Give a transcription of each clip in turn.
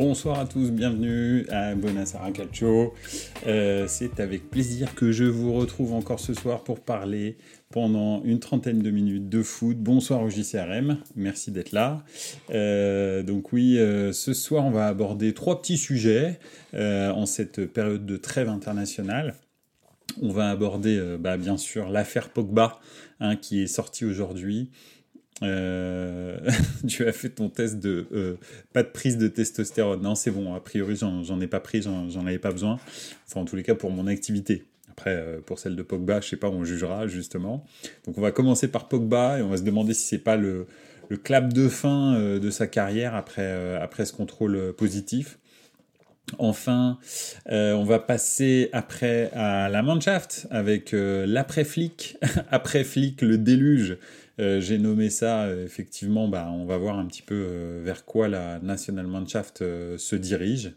Bonsoir à tous, bienvenue à Buonasera Calcio. Euh, c'est avec plaisir que je vous retrouve encore ce soir pour parler pendant une trentaine de minutes de foot. Bonsoir au JCRM, merci d'être là. Euh, donc oui, euh, ce soir on va aborder trois petits sujets en cette période de trêve internationale. On va aborder bah, bien sûr l'affaire Pogba hein, qui est sortie aujourd'hui. tu as fait ton test de pas de prise de testostérone. Non, c'est bon, a priori j'en ai pas pris, j'en avais pas besoin. Enfin, en tous les cas, pour mon activité. Après, euh, pour celle de Pogba, je sais pas, on jugera justement. Donc on va commencer par Pogba et on va se demander si c'est pas le, clap de fin euh, de sa carrière après, euh, après ce contrôle positif. Enfin, on va passer après à la Mannschaft avec l'après-flic, après-flic, le déluge. J'ai nommé ça, effectivement, bah, on va voir un petit peu vers quoi la National Mannschaft se dirige.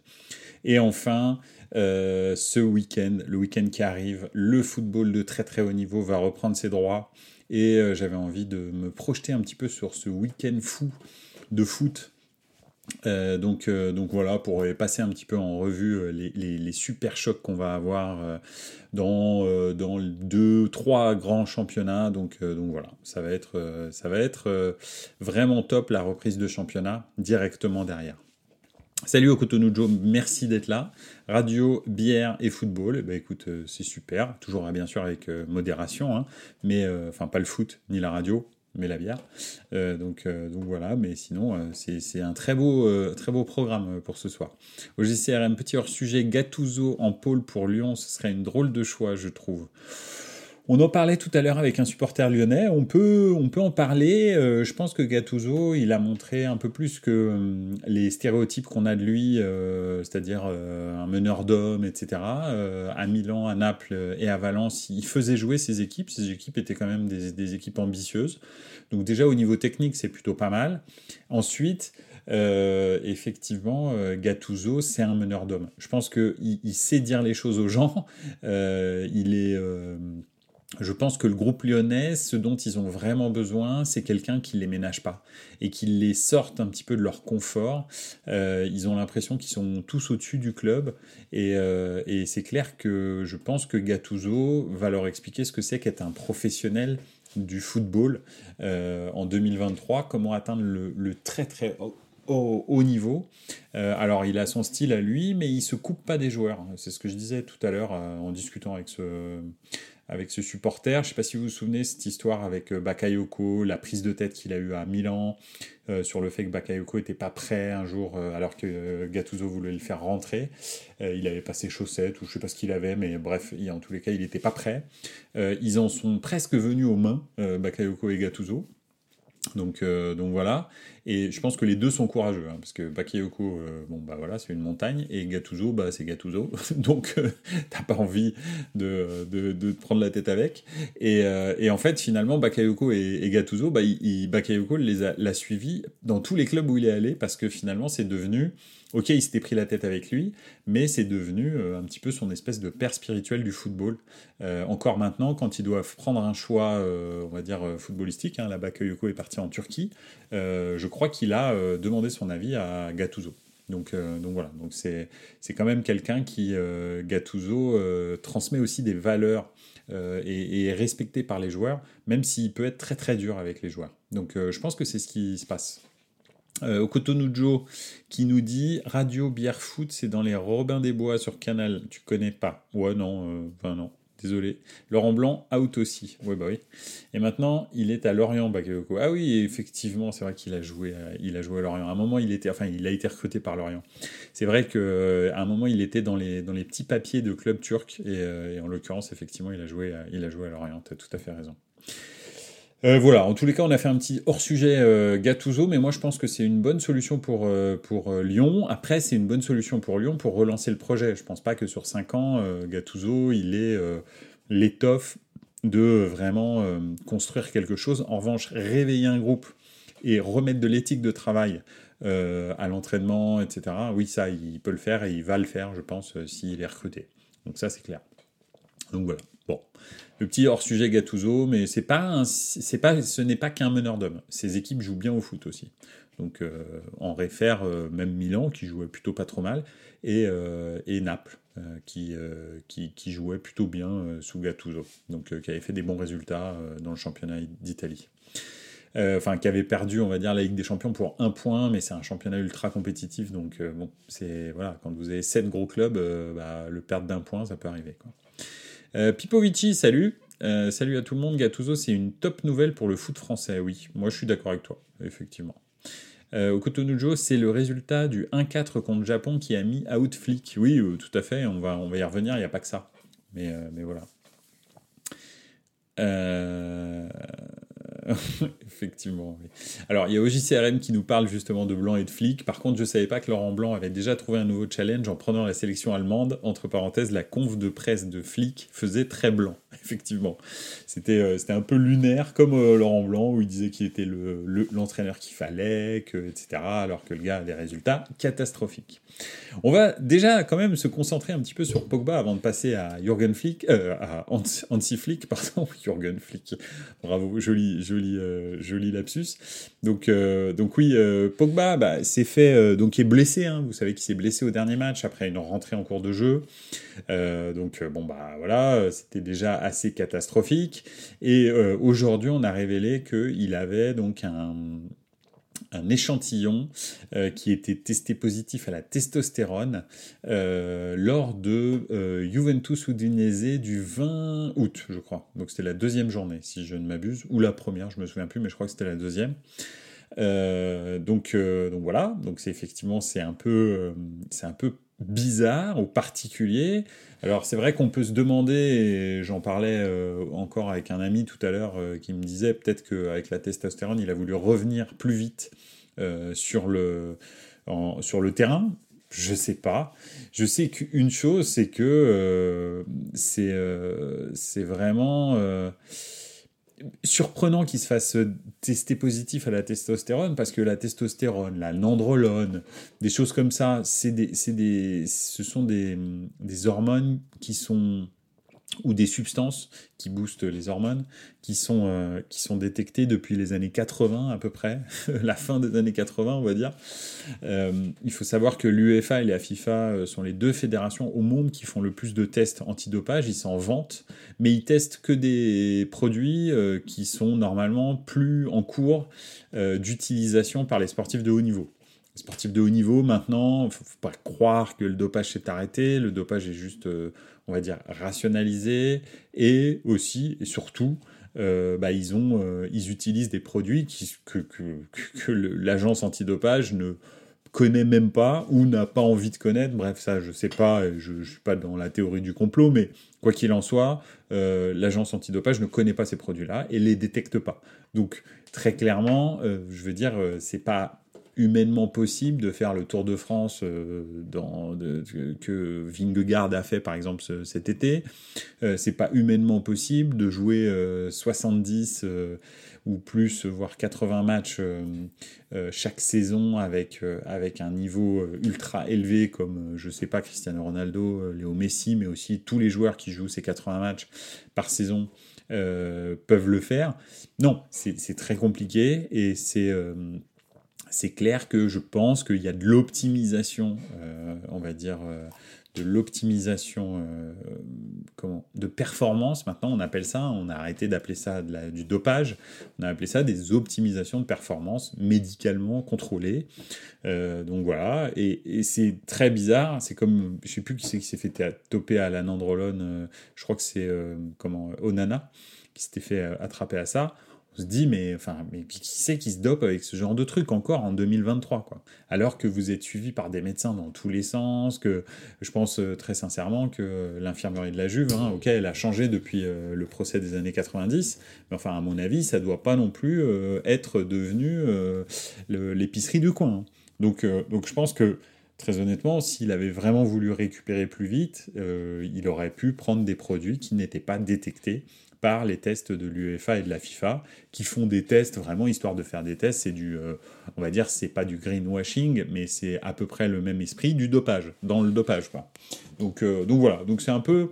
Et enfin, euh, ce week-end, le week-end qui arrive, le football de très très haut niveau va reprendre ses droits. Et euh, j'avais envie de me projeter un petit peu sur ce week-end fou de foot. Euh, donc, donc voilà, pour passer un petit peu en revue les, super chocs qu'on va avoir dans, dans deux, trois grands championnats. Donc, donc voilà, ça va être, ça va être vraiment top la reprise de championnat directement derrière. Salut au Joe, merci d'être là. Radio, bière et football, eh ben écoute, euh, c'est super. Toujours bien sûr avec euh, modération, hein. mais euh, enfin pas le foot ni la radio, mais la bière. donc, donc voilà, mais sinon c'est un très beau, très beau programme pour ce soir. Au GCRM, petit hors sujet, Gattuso en pôle pour Lyon, ce serait une drôle de choix, je trouve. On en parlait tout à l'heure avec un supporter lyonnais. On peut, on peut en parler. Euh, je pense que Gattuso, il a montré un peu plus que euh, les stéréotypes qu'on a de lui, euh, c'est-à-dire un meneur d'hommes, etc. à Milan, à Naples et à Valence, il faisait jouer ses équipes. Ses équipes étaient quand même des, équipes ambitieuses. Donc déjà au niveau technique, c'est plutôt pas mal. Ensuite, effectivement, Gattuso, c'est un meneur d'hommes. Je pense qu'il il sait dire les choses aux gens. il est je pense que le groupe lyonnais, ce dont ils ont vraiment besoin, c'est quelqu'un qui les ménage pas et qui les sorte un petit peu de leur confort. Euh, ils ont l'impression qu'ils sont tous au-dessus du club euh, et, c'est clair que je pense que Gattuso va leur expliquer ce que c'est qu'être un professionnel du football euh, en 2023, comment atteindre le, très très haut, niveau. alors il a son style à lui, mais il se coupe pas des joueurs. C'est ce que je disais tout à l'heure en discutant avec ce avec ce supporter. Je ne sais pas si vous vous souvenez cette histoire avec euh, Bakayoko, la prise de tête qu'il a eue à Milan, euh, sur le fait que Bakayoko n'était pas prêt un jour euh, alors que Gattuso voulait le faire rentrer. il avait pas ses chaussettes ou je sais pas ce qu'il avait, mais bref, en tous les cas, il n'était pas prêt. ils en sont presque venus aux mains, Bakayoko et Gattuso. Donc, euh, donc voilà. Et je pense que les deux sont courageux, hein, parce que Bakayoko, euh, bon bah voilà, c'est une montagne, et Gattuso, bah c'est Gattuso, donc euh, t'as pas envie de, de, te prendre la tête avec. Et, et en fait, finalement, Bakayoko et, et Gattuso, bah, Bakayoko l'a suivi dans tous les clubs où il est allé, parce que finalement, c'est devenu Ok, il s'était pris la tête avec lui, mais c'est devenu euh, un petit peu son espèce de père spirituel du football. Euh, encore maintenant, quand ils doivent prendre un choix, euh, on va dire, footballistique, hein, là-bas est parti en Turquie, je crois qu'il a demandé son avis à Gattuso. Donc, voilà, c'est, quand même quelqu'un qui, Gattuso, transmet aussi des valeurs et, est respecté par les joueurs, même s'il peut être très très dur avec les joueurs. Donc je pense que c'est ce qui se passe. Euh, Okotonujo qui nous dit Radio Bière Foot, c'est dans les Robins des Bois sur Canal. Tu connais pas Ouais, non, euh, enfin non. Désolé. Laurent Blanc, out aussi. Ouais, bah oui. Et maintenant, il est à Lorient, Bakayoko. Ah oui, effectivement, c'est vrai qu'il a joué, à, a joué à Lorient. À un moment, il était, enfin, il a été recruté par Lorient. C'est vrai qu'à euh, un moment, il était dans les, dans les petits papiers de club turc. Et, et en l'occurrence, effectivement, il a joué, à, il a joué à Lorient. Tu as tout à fait raison. Euh, voilà, en tous les cas, on a fait un petit hors-sujet euh, mais moi je pense que c'est une bonne solution pour, euh, pour Lyon. Après, c'est une bonne solution pour Lyon pour relancer le projet. Je pense pas que sur 5 ans, Gattuso, il est l'étoffe de vraiment construire quelque chose. En revanche, réveiller un groupe et remettre de l'éthique de travail à l'entraînement, etc. Oui, ça, il peut le faire et il va le faire, je pense, s'il est recruté. Donc ça, c'est clair. Donc voilà. Le petit hors sujet Gattuso, mais ce n'est pas qu'un meneur d'hommes. Ces équipes jouent bien au foot aussi. Donc euh, on réfère euh, même Milan qui jouait plutôt pas trop mal et, euh, Naples qui, jouait plutôt bien sous Gattuso. Donc qui avait fait des bons résultats dans le championnat d'Italie. Enfin, qui avait perdu, on va dire, la Ligue des Champions pour un point, mais c'est un championnat ultra compétitif, donc bon, c'est voilà, quand vous avez sept gros clubs, bah, le perdre d'un point, ça peut arriver. Euh, Pipovici, salut. Euh, salut à tout le monde. Gattuso, c'est une top nouvelle pour le foot français. Oui, moi je suis d'accord avec toi, effectivement. Euh, c'est le résultat du 1-4 contre Japon qui a mis out Flick. Oui, euh, tout à fait, on va, on va y revenir, il n'y a pas que ça. Mais, mais voilà. Effectivement. Alors, il y a OJCRM qui nous parle justement de Blanc et de Flick. Par contre, je savais pas que Laurent Blanc avait déjà trouvé un nouveau challenge en prenant la sélection allemande. Entre parenthèses, la conf de presse de Flick faisait très blanc. Effectivement. C'était euh, c'était un peu lunaire, comme euh, Laurent Blanc, où il disait qu'il était l'entraîneur le, qu'il fallait, etc. Alors que le gars a des résultats catastrophiques. On va déjà quand même se concentrer un petit peu sur Pogba avant de passer à Jürgen Flick, euh, à Hansi Flick, pardon, Jürgen Flick. Bravo, joli, joli, euh, joli lapsus. Donc, euh, oui, euh, Pogba, bah, s'est fait, donc il est blessé. Hein. vous savez qu'il s'est blessé au dernier match après une rentrée en cours de jeu. donc bon bah voilà, c'était déjà assez catastrophique. Et aujourd'hui, on a révélé qu'il avait donc un un échantillon euh, qui était testé positif à la testostérone euh, lors de euh, Juventus Udinese du 20 août, je crois. Donc c'était la deuxième journée, si je ne m'abuse, ou la première, je me souviens plus, mais je crois que c'était la deuxième. donc, donc voilà, donc c'est effectivement c'est un peu c'est un peu bizarre ou particulier. Alors c'est vrai qu'on peut se demander, et j'en parlais euh, encore avec un ami tout à l'heure euh, qui me disait peut-être qu'avec la testostérone, il a voulu revenir plus vite euh, sur, le, sur le terrain. Je sais pas. Je sais qu'une chose, c'est que c'est c'est vraiment surprenant qu'il se fasse tester positif à la testostérone parce que la testostérone, la nandrolone, des choses comme ça, c'est des, des, ce sont des hormones qui sont ou des substances qui boostent les hormones, qui sont, euh, qui sont détectées depuis les années 80 à peu près, la fin des années 80 on va dire. Euh, il faut savoir que l'UEFA et la FIFA euh, sont les deux fédérations au monde qui font le plus de tests antidopage, ils s'en vantent, mais ils testent que des produits qui sont normalement plus en cours d'utilisation par les sportifs de haut niveau. Sportifs de haut niveau maintenant, faut, faut pas croire que le dopage s'est arrêté, le dopage est juste on va dire, rationalisé et aussi et surtout, euh, bah, ils, ont, euh, ils utilisent des produits que, l'agence antidopage ne connaît même pas ou n'a pas envie de connaître. Bref, ça, je sais pas, je ne suis pas dans la théorie du complot, mais quoi qu'il en soit, euh, l'agence antidopage ne connaît pas ces produits-là et les détecte pas. Donc, très clairement, je veux dire, c'est pas humainement possible de faire le Tour de France euh, que Vingegaard a fait par exemple cet été. Euh, c'est pas humainement possible de jouer 70 euh, ou plus, voire 80 matchs chaque saison avec, avec un niveau ultra élevé comme, je sais pas, Cristiano Ronaldo, Léo Messi, mais aussi tous les joueurs qui jouent ces 80 matchs par saison. peuvent le faire. Non, c'est très compliqué et c'est c'est clair que je pense qu'il y a de l'optimisation, euh, on va dire, euh, de l'optimisation euh, de performance. Maintenant, on appelle ça, on a arrêté d'appeler ça du dopage, on a appelé ça des optimisations de performance médicalement contrôlées. donc voilà, et, c'est très bizarre. C'est comme, je sais plus qui c'est qui s'est fait toper à la nandrolone. je crois que c'est comment Onana qui s'était fait attraper à ça on se dit, mais, enfin, mais qui c'est qui se dope avec ce genre de truc encore en 2023, quoi? Alors que vous êtes suivi par des médecins dans tous les sens, que je pense euh, très sincèrement que l'infirmerie de la Juve, hein, elle a changé depuis euh, le procès des années 90, mais enfin, à mon avis, ça doit pas non plus euh, être devenu l'épicerie du coin. Hein. Donc, donc je pense que très honnêtement, s'il avait vraiment voulu récupérer plus vite, il aurait pu prendre des produits qui n'étaient pas détectés par les tests de l'UEFA et de la FIFA, qui font des tests vraiment histoire de faire des tests. C'est du, on va dire, c'est pas du greenwashing, mais c'est à peu près le même esprit du dopage, dans le dopage, quoi. Donc, donc voilà. Donc c'est un peu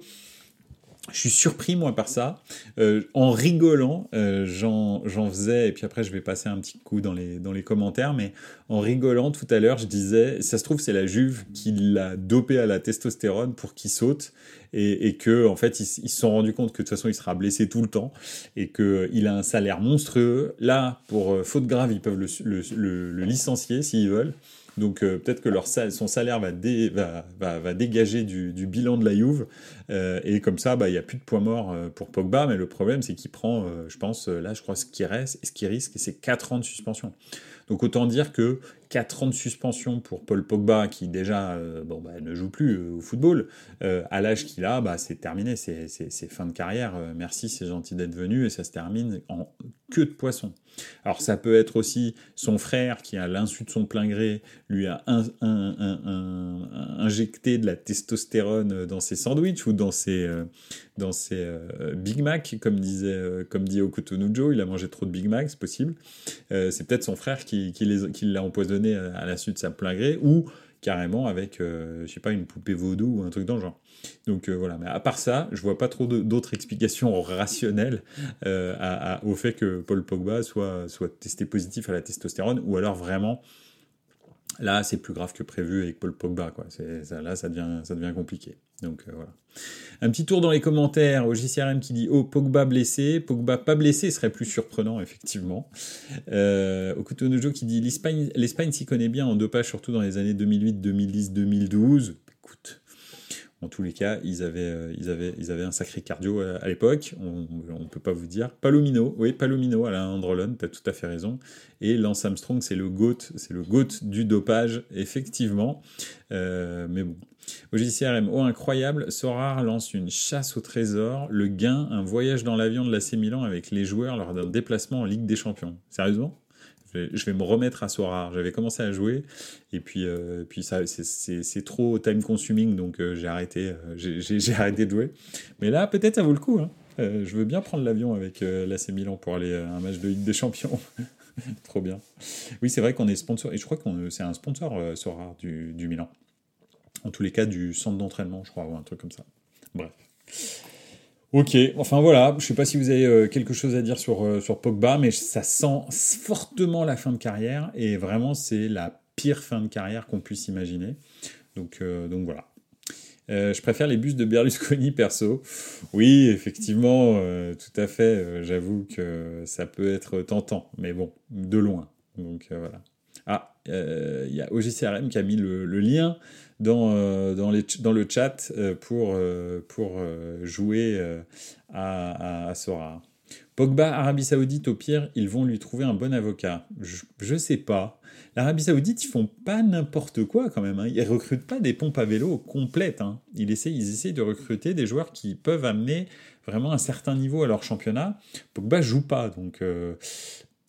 je suis surpris, moi, par ça. Euh, en rigolant, euh, j'en faisais, et puis après, je vais passer un petit coup dans les, dans les commentaires, mais en rigolant, tout à l'heure, je disais, ça se trouve, c'est la Juve qui l'a dopé à la testostérone pour qu'il saute, et, et que, en fait, ils se sont rendus compte que de toute façon, il sera blessé tout le temps, et qu'il a un salaire monstrueux. Là, pour euh, faute grave, ils peuvent le, le, le licencier s'ils veulent. Donc euh, peut-être que son salaire va, dégager du, bilan de la Juve. Euh, et comme ça, bah, il n'y a plus de points morts euh, pour Pogba. Mais le problème, c'est qu'il prend, je pense, là, je crois, ce qui reste, ce qui risque, c'est 4 ans de suspension. Donc autant dire que 4 ans de suspension pour Paul Pogba, qui déjà bon, bah, ne joue plus au football, à l'âge qu'il a, bah, c'est terminé, c'est fin de carrière. merci, c'est gentil d'être venu, et ça se termine en queue de poisson. Alors ça peut être aussi son frère qui, à l'insu de son plein gré, lui a injecté de la testostérone dans ses sandwichs ou dans ses, euh, dans ses euh, Big Mac, comme, disait, euh, comme dit Okotonujo, il a mangé trop de Big Mac, c'est possible. c'est peut-être son frère qui, qui l'a empoisonné à, l'insu de sa plein gré, ou carrément avec, je sais pas, une poupée vaudou ou un truc dans le genre. Donc euh, voilà, mais à part ça, je vois pas trop d'autres explications rationnelles euh, au fait que Paul Pogba soit, soit testé positif à la testostérone, ou alors vraiment, là c'est plus grave que prévu avec Paul Pogba, quoi. Ça, là ça devient, compliqué. Donc euh, voilà. Un petit tour dans les commentaires au JCRM qui dit Oh, Pogba blessé. Pogba pas blessé serait plus surprenant, effectivement. Euh, Okutonojo qui dit L'Espagne s'y connaît bien en dopage, surtout dans les années 2008, 2010, 2012. Écoute, en tous les cas, ils avaient, euh, ils avaient, ils avaient un sacré cardio à, l'époque, on ne peut pas vous dire. Palomino, oui, Palomino, Alain Androlon, tu as tout à fait raison. Et Lance Armstrong, c'est le GOAT, c'est le GOAT du dopage, effectivement. Euh, mais bon. Au JCRM, oh incroyable, Sorar lance une chasse au trésor, le gain, un voyage dans l'avion de l'AC Milan avec les joueurs lors d'un déplacement en Ligue des Champions. Sérieusement? Je vais, me remettre à Sora. J'avais commencé à jouer et puis, euh, puis ça, c'est trop time consuming donc euh, j'ai arrêté, euh, j'ai arrêté de jouer. Mais là, peut-être ça vaut le coup. Hein. je veux bien prendre l'avion avec l'AC Milan pour aller à un match de Ligue des Champions. trop bien. Oui, c'est vrai qu'on est sponsor et je crois que c'est un sponsor Sora du, du Milan. En tous les cas, du centre d'entraînement, je crois, ou un truc comme ça. Bref. Ok, enfin voilà, je sais pas si vous avez euh, quelque chose à dire sur, euh, sur Pogba, mais ça sent fortement la fin de carrière, et vraiment c'est la pire fin de carrière qu'on puisse imaginer. Donc, euh, donc voilà. je préfère les bus de Berlusconi perso. Oui, effectivement, tout à fait. J'avoue que ça peut être tentant, mais bon, de loin. Donc voilà. Ah, il y a OGCRM qui a mis le lien dans, euh, dans, dans, le chat euh, pour, euh, pour jouer à, à, Sora. Pogba, Arabie Saoudite, au pire, ils vont lui trouver un bon avocat. Je, ne sais pas. L'Arabie Saoudite, ils font pas n'importe quoi quand même. Hein. Ils recrutent pas des pompes à vélo complètes. Hein. Ils, essaient, ils essaient de recruter des joueurs qui peuvent amener vraiment un certain niveau à leur championnat. Pogba joue pas, donc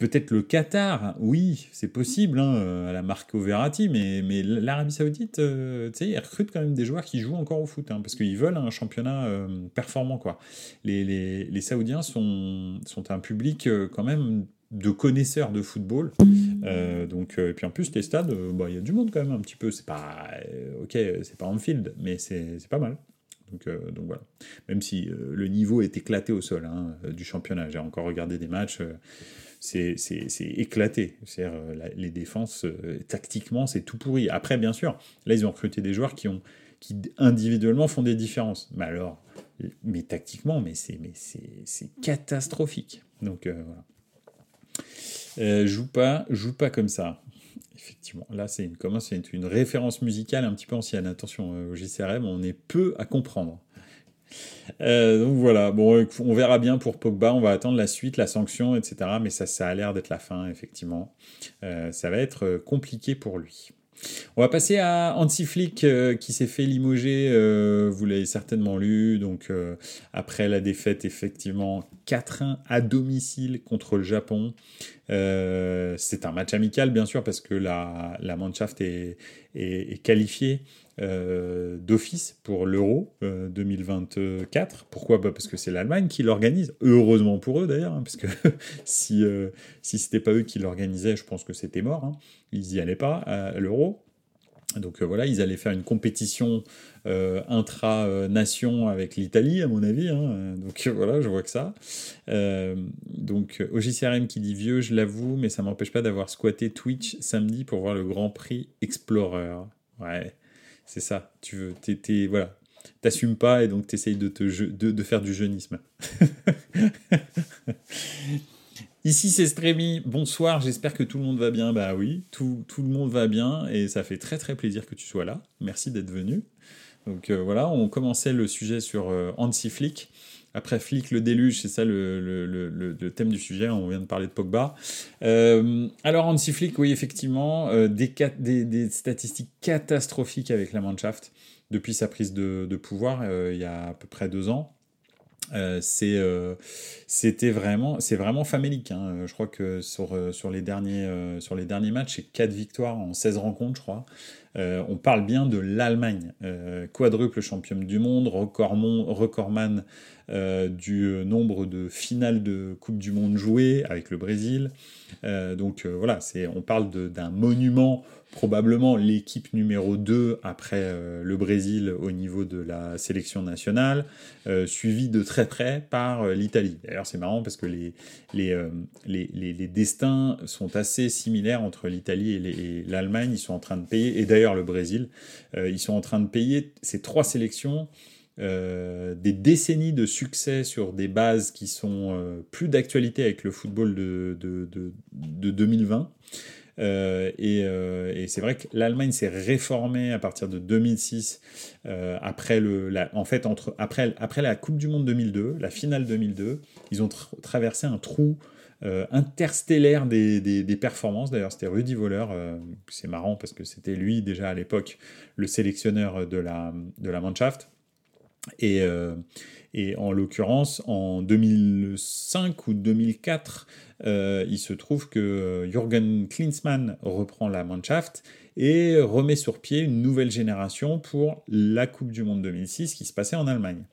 Peut-être le Qatar, oui, c'est possible, hein, à la Marco Verratti, mais, mais l'Arabie Saoudite, euh, tu sais, ils recrutent quand même des joueurs qui jouent encore au foot, hein, parce qu'ils veulent un championnat euh, performant, quoi. Les, les, les, Saoudiens sont, sont un public euh, quand même de connaisseurs de football. donc, et puis en plus, les stades, bah, il y a du monde quand même un petit peu. C'est pas, ok, c'est pas field, mais c'est pas mal. Donc, donc, voilà. Même si le niveau est éclaté au sol hein, du championnat. J'ai encore regardé des matchs c'est éclaté. Euh, les défenses, euh, tactiquement, c'est tout pourri. Après, bien sûr, là, ils ont recruté des joueurs qui, ont, qui individuellement font des différences. Mais alors, mais tactiquement, mais c'est catastrophique. Donc, euh, voilà. joue pas, joue pas comme ça. Effectivement, là c'est une, une référence musicale un petit peu ancienne. Attention, au JCRM, on est peu à comprendre. Euh, donc voilà, bon, on verra bien pour Pogba, on va attendre la suite, la sanction, etc. Mais ça, ça a l'air d'être la fin, effectivement. Euh, ça va être euh, compliqué pour lui. On va passer à Hansi Flick qui s'est fait limoger, vous l'avez certainement lu, donc après la défaite effectivement 4-1 à domicile contre le Japon. c'est un match amical bien sûr parce que la, la Mannschaft est, est, qualifié d'office pour l'Euro 2024. Pourquoi bah, Parce que c'est l'Allemagne qui l'organise. Heureusement pour eux d'ailleurs, hein, parce que si, si c'était pas eux qui l'organisaient, je pense que c'était mort. Hein. Ils n'y allaient pas à l'Euro. Donc voilà, ils allaient faire une compétition euh, intra-nation avec l'Italie, à mon avis. Hein. Donc voilà, je vois que ça. Euh, donc OJCRM qui dit vieux, je l'avoue, mais ça m'empêche pas d'avoir squatté Twitch samedi pour voir le Grand Prix Explorer. Ouais, c'est ça. Tu veux, t'es, voilà. T'assumes pas et donc t'essayes de, te, de, faire du jeunisme. Ici c'est Strémy, bonsoir, j'espère que tout le monde va bien. Bah oui, tout, tout, le monde va bien et ça fait très très plaisir que tu sois là. Merci d'être venu. Donc euh, voilà, on commençait le sujet sur euh. Après Flick, le déluge, c'est ça le, thème du sujet, on vient de parler de Pogba. Euh, alors Hansi Flick, oui effectivement, euh, des, statistiques catastrophiques avec la Mannschaft depuis sa prise de, pouvoir il y a à peu près deux ans. Euh, euh, c'était vraiment c'est vraiment famélique hein. je crois que sur, euh, sur les derniers sur les derniers matchs c'est 4 victoires en 16 rencontres je crois on parle bien de l'Allemagne quadruple championne du monde recordman du nombre de finales de Coupe du Monde jouées avec le Brésil donc voilà c'est on parle d'un monument probablement l'équipe numéro 2 après euh, le Brésil au niveau de la sélection nationale, euh, suivi de très près par euh, l'Italie. D'ailleurs, c'est marrant parce que les, les, les, les, destins sont assez similaires entre l'Italie et l'Allemagne. Ils sont en train de payer, et d'ailleurs le Brésil, ils sont en train de payer ces trois sélections. Des décennies de succès sur des bases qui sont plus d'actualité avec le football de, de, de, de 2020. Euh, euh, et, c'est vrai que l'Allemagne s'est réformée à partir de 2006, euh, après, le, la, en fait, entre, après, après la Coupe du Monde 2002, la finale 2002, ils ont traversé un trou interstellaire des, des, performances. D'ailleurs, c'était Rudy Voller. c'est marrant parce que c'était lui déjà à l'époque le sélectionneur de la, de la Mannschaft. Et, et en l'occurrence, en 2005 ou 2004, euh, il se trouve que euh, Jürgen Klinsmann reprend la Mannschaft et remet sur pied une nouvelle génération pour la Coupe du Monde 2006 qui se passait en Allemagne.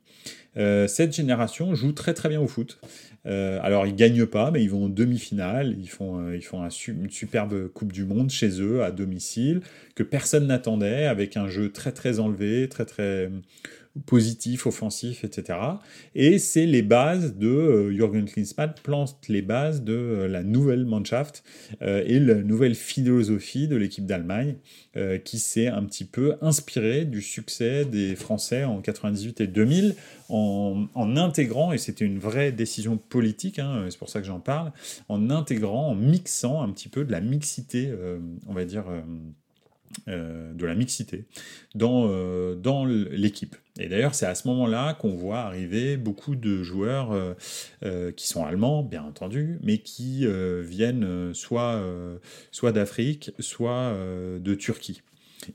Euh, cette génération joue très très bien au foot. alors ils gagnent pas, mais ils vont en demi-finale, ils font, ils font une superbe Coupe du Monde chez eux à domicile que personne n'attendait, avec un jeu très très enlevé, très très positif, offensif, etc. Et c'est les bases de euh, Jürgen Klinsmann plante les bases de euh, la nouvelle Mannschaft euh, et la nouvelle philosophie de l'équipe d'Allemagne qui s'est un petit peu inspirée du succès des Français en 98 et 2000 en, intégrant, et c'était une vraie décision politique, hein, c'est pour ça que j'en parle, en intégrant, en mixant un petit peu de la mixité, on va dire euh, de la mixité dans, euh, l'équipe. Et d'ailleurs, c'est à ce moment-là qu'on voit arriver beaucoup de joueurs euh, qui sont allemands, bien entendu, mais qui viennent soit d'Afrique, soit de Turquie.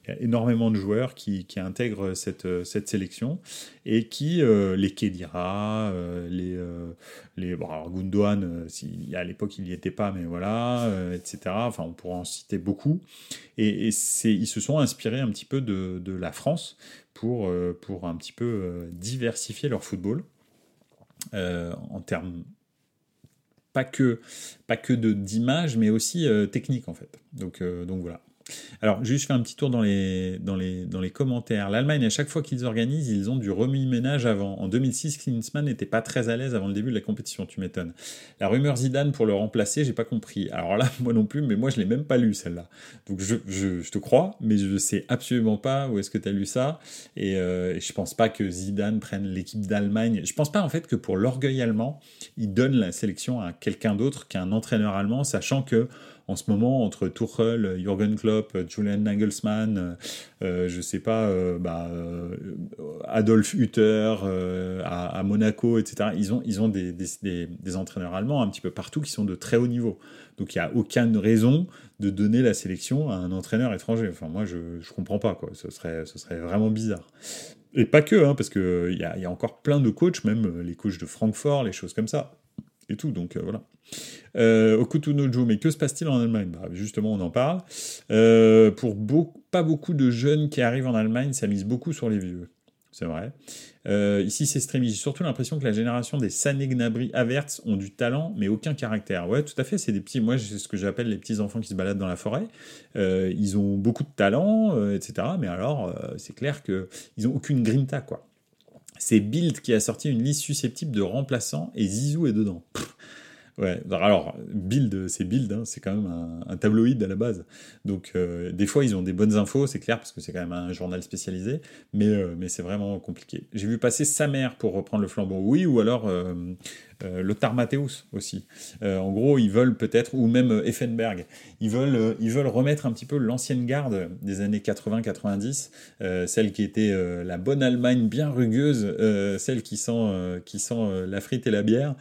Y a énormément de joueurs qui, qui intègrent cette, cette, sélection et qui, les Kedira, les, les bon, Gundogan, si, à l'époque il n'y était pas, mais voilà, etc. Enfin, on pourrait en citer beaucoup. Et, et ils se sont inspirés un petit peu de, de la France pour, pour un petit peu diversifier leur football en termes pas que, pas que d'image, mais aussi technique en fait. Donc, donc voilà. Alors, juste faire un petit tour dans les, dans les, dans les commentaires. L'Allemagne, à chaque fois qu'ils organisent, ils ont du remis-ménage avant. En 2006, Klinsmann n'était pas très à l'aise avant le début de la compétition, tu m'étonnes. La rumeur Zidane pour le remplacer, j'ai pas compris. Alors là, moi non plus, mais moi je l'ai même pas lu celle-là. Donc je, je, te crois, mais je sais absolument pas où est-ce que tu as lu ça. Et, euh, je pense pas que Zidane prenne l'équipe d'Allemagne. Je pense pas en fait que pour l'orgueil allemand, il donne la sélection à quelqu'un d'autre qu'un entraîneur allemand, sachant que en ce moment entre Tuchel, Jürgen Klopp, Julian Nagelsmann, euh, euh, je sais pas, euh, bah, Adolf Hutter à, Monaco, etc. Ils ont, ils ont des, entraîneurs allemands un petit peu partout qui sont de très haut niveau. Donc il n'y a aucune raison de donner la sélection à un entraîneur étranger. Enfin moi je ne comprends pas quoi. Ce serait, ce serait vraiment bizarre. Et pas que, hein, parce qu'il y y a encore plein de coachs, même les coachs de Francfort, les choses comme ça tout. Donc voilà. Euh, Okutunojo, mais que se passe-t-il en Allemagne? Bah, Justement, on en parle. pour pas beaucoup de jeunes qui arrivent en Allemagne, ça mise beaucoup sur les vieux. C'est vrai. Euh, ici, c'est streaming. J'ai surtout l'impression que la génération des Sané Gnabry Averts ont du talent, mais aucun caractère. Ouais, tout à fait. C'est des petits. Moi, c'est ce que j'appelle les petits enfants qui se baladent dans la forêt. Euh, ils ont beaucoup de talent, euh, etc. Mais alors, c'est clair que ils ont aucune grinta, quoi. C'est Bild qui a sorti une liste susceptible de remplaçants et Zizou est dedans. Ouais, alors, Build, c'est Build, hein, c'est quand même un, tabloïd à la base. Donc, euh, des fois, ils ont des bonnes infos, c'est clair, parce que c'est quand même un journal spécialisé, mais, euh, c'est vraiment compliqué. J'ai vu passer sa mère pour reprendre le flambeau, oui, ou alors euh, euh, Lothar Matthäus aussi. Euh, en gros, ils veulent peut-être, ou même euh, Effenberg, ils veulent, ils veulent remettre un petit peu l'ancienne garde des années 80-90, celle qui était la bonne Allemagne bien rugueuse, celle qui sent, qui sent la frite et la bière,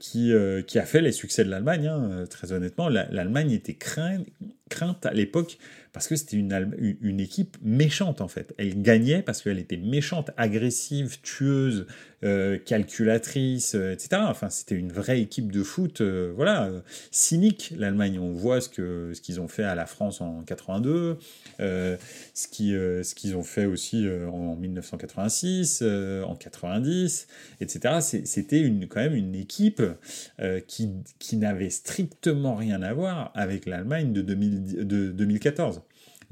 qui, qui a fait les succès de l'Allemagne, hein, très honnêtement. L'Allemagne était crainte, crainte à l'époque parce que c'était une, équipe méchante en fait. Elle gagnait parce qu'elle était méchante, agressive, tueuse, euh, calculatrice, euh, etc. Enfin, c'était une vraie équipe de foot, euh, voilà, cynique. L'Allemagne, on voit ce que qu'ils ont fait à la France en 82, ce qui ce qu'ils ont fait aussi en 1986, en 90, etc. C'était quand même une équipe qui n'avait strictement rien à voir avec l'Allemagne de 2014.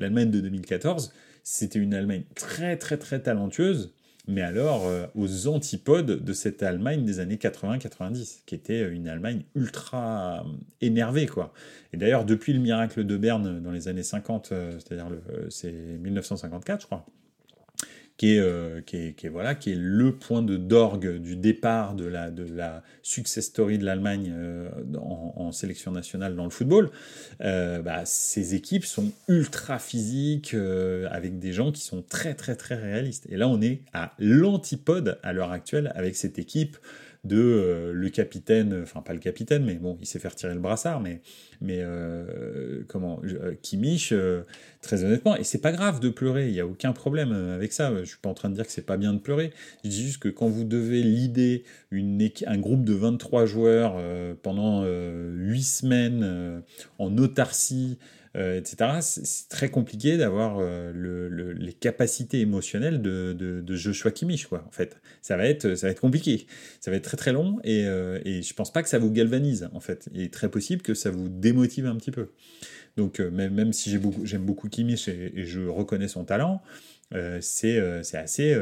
L'Allemagne de 2014, c'était une Allemagne très très très talentueuse, mais alors euh, aux antipodes de cette Allemagne des années 80-90, qui était une Allemagne ultra euh, énervée, quoi. Et d'ailleurs, depuis le miracle de Berne dans les années 50, euh, c'est-à-dire c'est 1954, je crois, euh, qui est, voilà, qui est le point de d'orgue du départ de la, de la success story de l'Allemagne euh, en, sélection nationale dans le football, euh, bah, ces équipes sont ultra physiques, avec des gens qui sont très très très réalistes. Et là, on est à l'antipode à l'heure actuelle avec cette équipe de euh, le capitaine, enfin pas le capitaine, mais bon, il s'est fait retirer le brassard, mais, mais euh, comment, euh, Kimich, très honnêtement, et c'est pas grave de pleurer, il n'y a aucun problème avec ça, je suis pas en train de dire que c'est pas bien de pleurer, je dis juste que quand vous devez l'idée un groupe de 23 joueurs pendant 8 semaines en autarcie, euh, etc. C'est très compliqué d'avoir euh, les capacités émotionnelles de, Joshua Kimmich, quoi. En fait, ça va être, ça va être compliqué, ça va être très très long, et, euh, et je pense pas que ça vous galvanise, en fait. Il est très possible que ça vous démotive un petit peu. Donc même, même si j'aime beaucoup, beaucoup Kimmich et, et, je reconnais son talent, c'est assez,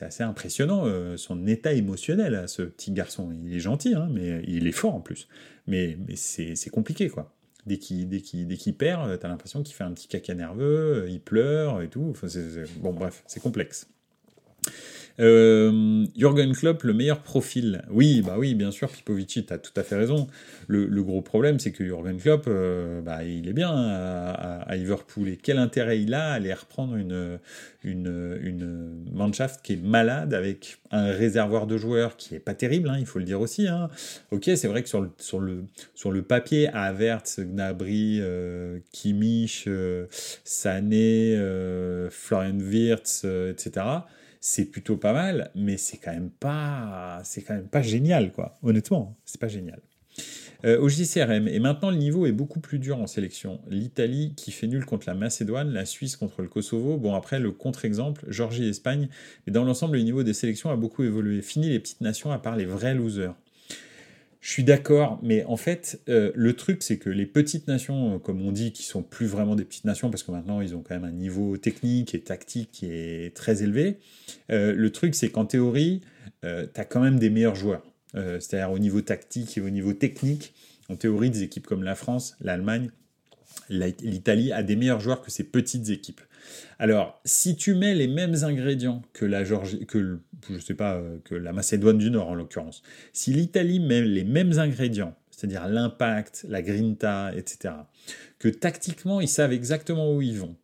assez impressionnant son état émotionnel à ce petit garçon. Il est gentil, hein, mais il est fort en plus. Mais, mais c'est compliqué, quoi dès qu'il dès dès perd, t'as l'impression qu'il fait un petit caca nerveux, il pleure et tout. Enfin, bon, bref, c'est complexe. Euh, Jürgen Klopp, le meilleur profil. Oui, bah oui, bien sûr, Pipovici, tu as tout à fait raison. Le, gros problème, c'est que Jürgen Klopp, euh, bah, il est bien à, Liverpool. Et quel intérêt il a à aller reprendre une, une, une Mannschaft qui est malade avec un réservoir de joueurs qui est pas terrible, hein, il faut le dire aussi. Hein. Ok, c'est vrai que sur le, sur le, sur le papier, Havertz, Gnabry, euh, euh, Sané, Florian Wirtz, etc., c'est plutôt pas mal, mais c'est quand même pas, c'est quand même pas génial, quoi. Honnêtement, c'est pas génial. Euh, au JCRM, et maintenant le niveau est beaucoup plus dur en sélection. L'Italie qui fait nul contre la Macédoine, la Suisse contre le Kosovo. Bon, après le contre-exemple, Georgie Espagne. Mais dans l'ensemble, le niveau des sélections a beaucoup évolué. Fini les petites nations à part les vrais losers. Je suis d'accord, mais en fait, euh, le truc, c'est que les petites nations, euh, comme on dit, qui sont plus vraiment des petites nations, parce que maintenant, ils ont quand même un niveau technique et tactique qui est très élevé, euh, le truc, c'est qu'en théorie, tu as quand même des meilleurs joueurs. C'est-à-dire au niveau tactique et au niveau technique, en théorie, des équipes comme la France, l'Allemagne, l'Italie a des meilleurs joueurs que ces petites équipes. Alors, si tu mets les mêmes ingrédients que la Georgie, que je sais pas, euh, que la Macédoine du Nord en l'occurrence, si l'Italie met les mêmes ingrédients, c'est-à-dire l'impact, la grinta, etc., que tactiquement ils savent exactement où ils vont,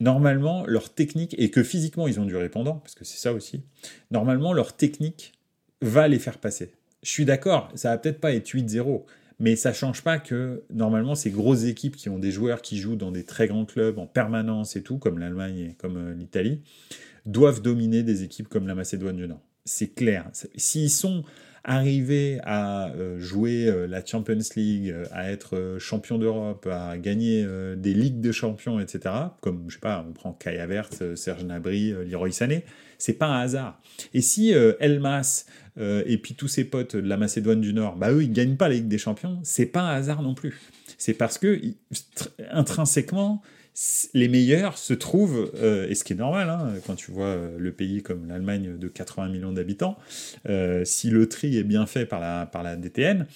normalement leur technique, et que physiquement ils ont du répondant, parce que c'est ça aussi, normalement leur technique va les faire passer. Je suis d'accord, ça va peut-être pas être 8-0, mais ça change pas que normalement ces grosses équipes qui ont des joueurs qui jouent dans des très grands clubs en permanence et tout, comme l'Allemagne et comme euh, l'Italie, doivent dominer des équipes comme la Macédoine du Nord. C'est clair. S'ils sont arriver à jouer la Champions League, à être champion d'Europe, à gagner des ligues de champions, etc., comme, je sais pas, on prend Kai Havertz, Serge Nabry, Leroy Sané, c'est pas un hasard. Et si Elmas et puis tous ses potes de la Macédoine du Nord, bah eux, ils gagnent pas la Ligue des Champions, c'est pas un hasard non plus. C'est parce que, intrinsèquement, les meilleurs se trouvent, euh, et ce qui est normal, hein, quand tu vois euh, le pays comme l'Allemagne de 80 millions d'habitants, euh, si le tri est bien fait par la, par la DTN,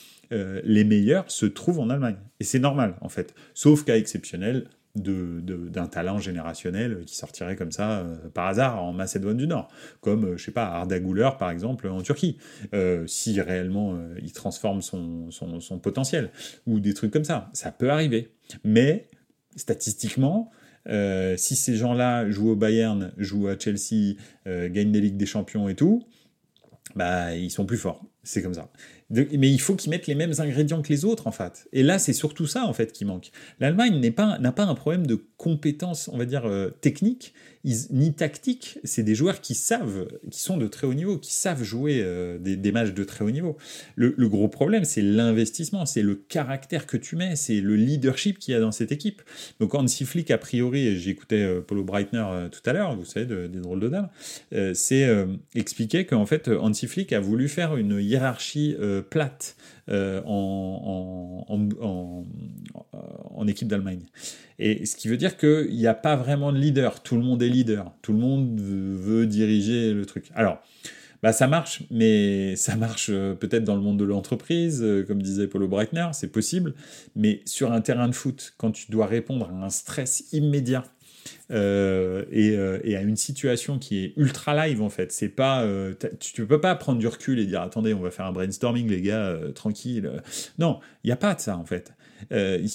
les meilleurs se trouvent en Allemagne. Et c'est normal, en fait. Sauf cas exceptionnel d'un de, talent générationnel qui sortirait comme ça par hasard en Macédoine du Nord, comme, je sais pas, Arda Güler, par exemple, en Turquie, si réellement il transforme son, son, son potentiel, ou des trucs comme ça. Ça peut arriver. Mais statistiquement, euh, si ces gens-là jouent au Bayern, jouent à Chelsea, euh, gagnent des Ligues des Champions et tout, bah ils sont plus forts. C'est comme ça mais il faut qu'ils mettent les mêmes ingrédients que les autres, en fait. Et là, c'est surtout ça, en fait, qui manque. L'Allemagne n'a pas, pas un problème de compétences, on va dire, euh, techniques, ni tactiques. C'est des joueurs qui savent, qui sont de très haut niveau, qui savent jouer euh, des, matchs de très haut niveau. Le, gros problème, c'est l'investissement, c'est le caractère que tu mets, c'est le leadership qu'il y a dans cette équipe. Donc, Hansi Flick, a priori, j'écoutais euh, Paulo Breitner tout à l'heure, vous savez, des drôles de dames, c'est expliquer qu'en fait, Hansi Flick a voulu faire une hiérarchie plate euh, en, en, équipe d'Allemagne. Et ce qui veut dire qu'il n'y a pas vraiment de leader. Tout le monde est leader. Tout le monde veut, diriger le truc. Alors, bah ça marche, mais ça marche euh, peut-être dans le monde de l'entreprise, euh, comme disait Paulo Breitner, c'est possible. Mais sur un terrain de foot, quand tu dois répondre à un stress immédiat euh, euh, et, à une situation qui est ultra live en fait. C'est pas, euh, tu, peux pas prendre du recul et dire attendez, on va faire un brainstorming les gars, tranquille. Non, il n'y a pas de ça en fait.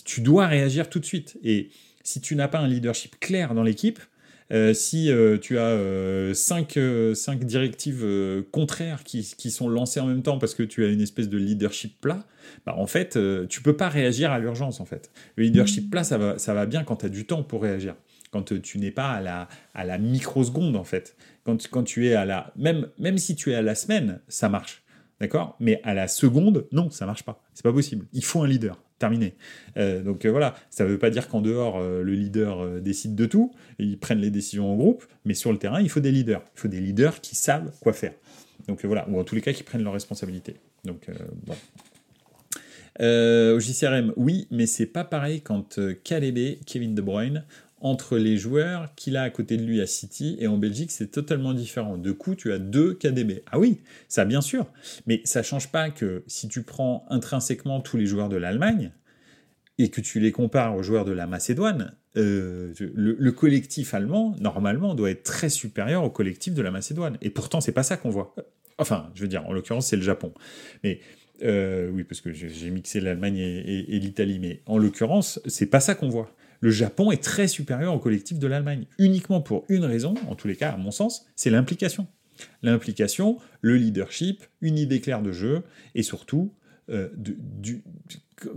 tu dois réagir tout de suite. Et si tu n'as pas un leadership clair dans l'équipe, si tu as cinq, cinq, directives contraires qui, qui, sont lancées en même temps parce que tu as une espèce de leadership plat, bah en fait, tu peux pas réagir à l'urgence en fait. Le leadership plat, ça va, ça va bien quand tu as du temps pour réagir quand tu n'es pas à la, à la microseconde en fait. Quand, quand tu es à la même même si tu es à la semaine, ça marche. D'accord? Mais à la seconde, non, ça marche pas. C'est pas possible. Il faut un leader. Terminé. Euh, donc euh, voilà, ça ne veut pas dire qu'en dehors, euh, le leader décide de tout, ils prennent les décisions en groupe, mais sur le terrain, il faut des leaders. Il faut des leaders qui savent quoi faire. Donc voilà, ou en tous les cas, qui prennent leurs responsabilités. Donc bon. au JCRM, oui, mais c'est pas pareil quand KDB, Kevin De Bruyne, entre les joueurs qu'il a à côté de lui à City et en Belgique, c'est totalement différent. De coup, tu as deux KDB. Ah oui, ça bien sûr, mais ça change pas que si tu prends intrinsèquement tous les joueurs de l'Allemagne et que tu les compares aux joueurs de la Macédoine, euh, le, collectif allemand normalement doit être très supérieur au collectif de la Macédoine. Et pourtant, c'est pas ça qu'on voit. Enfin, je veux dire, en l'occurrence, c'est le Japon. Mais euh, oui, parce que j'ai mixé l'Allemagne et, et l'Italie, mais en l'occurrence, c'est pas ça qu'on voit le Japon est très supérieur au collectif de l'Allemagne, uniquement pour une raison, en tous les cas à mon sens, c'est l'implication. L'implication, le leadership, une idée claire de jeu, et surtout, euh,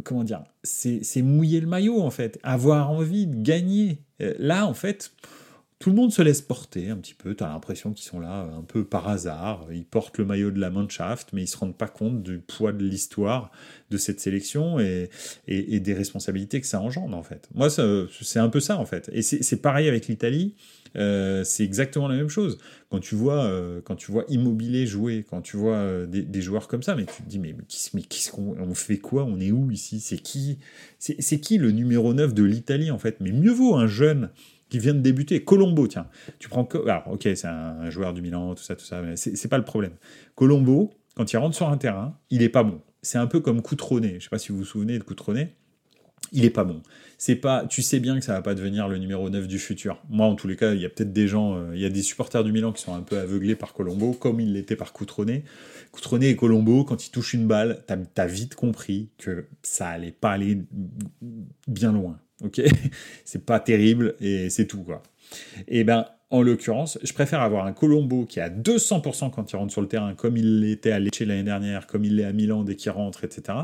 comment dire, c'est mouiller le maillot en fait, avoir envie de gagner. Euh, là, en fait, tout le monde se laisse porter un petit peu. Tu as l'impression qu'ils sont là un peu par hasard. Ils portent le maillot de la Mannschaft, mais ils se rendent pas compte du poids de l'histoire de cette sélection et, des responsabilités que ça engendre en fait. Moi, c'est un peu ça en fait. Et c'est pareil avec l'Italie. Euh, c'est exactement la même chose. Quand tu vois, euh, quand tu vois Immobilier jouer, quand tu vois euh, des, joueurs comme ça, mais tu te dis mais, mais, qu'on on fait quoi? On est où ici? C'est qui? C'est qui le numéro 9 de l'Italie en fait? Mais mieux vaut un jeune qui vient de débuter. Colombo, tiens. Tu prends. Alors, ok, c'est un, joueur du Milan, tout ça, tout ça, mais c'est pas le problème. Colombo, quand il rentre sur un terrain, il est pas bon. C'est un peu comme Coutronnet. Je sais pas si vous vous souvenez de Coutronnet. Il est pas bon. C'est pas, tu sais bien que ça va pas devenir le numéro 9 du futur. Moi, en tous les cas, il y a peut-être des gens, euh, il y a des supporters du Milan qui sont un peu aveuglés par Colombo, comme il l'était par Coutronnet. Coutronnet et Colombo, quand ils touchent une balle, t'as as vite compris que ça allait pas aller bien loin ok C'est pas terrible et c'est tout, quoi. Et ben, en l'occurrence, je préfère avoir un Colombo qui est à 200% quand il rentre sur le terrain, comme il l'était à Lecce l'année dernière, comme il l'est à Milan dès qu'il rentre, etc.,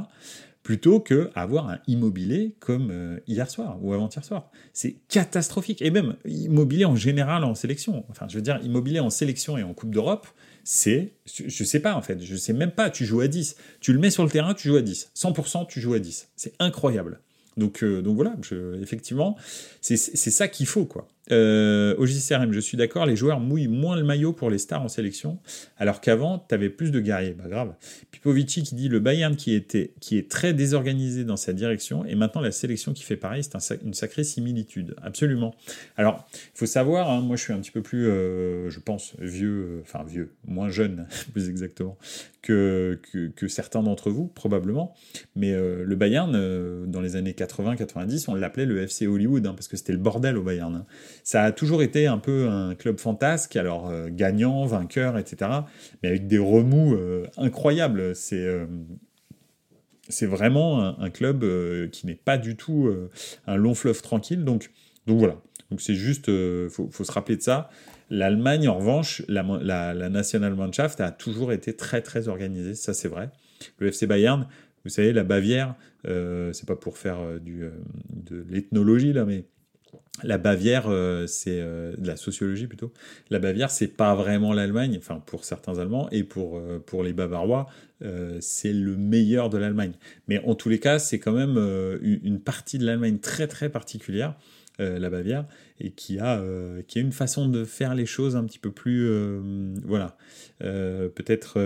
plutôt que avoir un immobilier comme euh, hier soir ou avant-hier soir. C'est catastrophique. Et même immobilier en général en sélection. Enfin, je veux dire, immobilier en sélection et en Coupe d'Europe, c'est, je sais pas en fait, je sais même pas, tu joues à 10. Tu le mets sur le terrain, tu joues à 10. 100% tu joues à 10. C'est incroyable. Donc, euh, donc voilà, effectivement, c'est ça qu'il faut, quoi. Euh, au JCRM, je suis d'accord, les joueurs mouillent moins le maillot pour les stars en sélection, alors qu'avant, tu avais plus de guerriers. Bah grave. Pipovici qui dit le Bayern qui, était, qui est très désorganisé dans sa direction, et maintenant la sélection qui fait pareil, c'est une sacrée similitude. Absolument. Alors, il faut savoir, hein, moi je suis un petit peu plus, euh, je pense, vieux, euh, enfin vieux, moins jeune, plus exactement, que, que, certains d'entre vous, probablement. Mais le Bayern, dans les années 80-90, on l'appelait le FC Hollywood, hein, parce que c'était le bordel au Bayern. Hein ça a toujours été un peu un club fantasque, alors euh, gagnant, vainqueur, etc., mais avec des remous euh, incroyables. C'est euh, c'est vraiment un, club qui n'est pas du tout un long fleuve tranquille. Donc, donc voilà. Donc c'est juste, faut, faut, se rappeler de ça. L'Allemagne, en revanche, la, la, la Nationalmannschaft a toujours été très très organisée, ça c'est vrai. Le FC Bayern, vous savez, la Bavière, c'est pas pour faire du, de l'ethnologie là, mais la Bavière, euh, c'est euh, de la sociologie plutôt. La Bavière, c'est pas vraiment l'Allemagne, enfin pour certains Allemands et pour, euh, pour les Bavarois, c'est le meilleur de l'Allemagne. Mais en tous les cas, c'est quand même une partie de l'Allemagne très très particulière, la Bavière, et qui a, qui a une façon de faire les choses un petit peu plus, voilà, peut-être,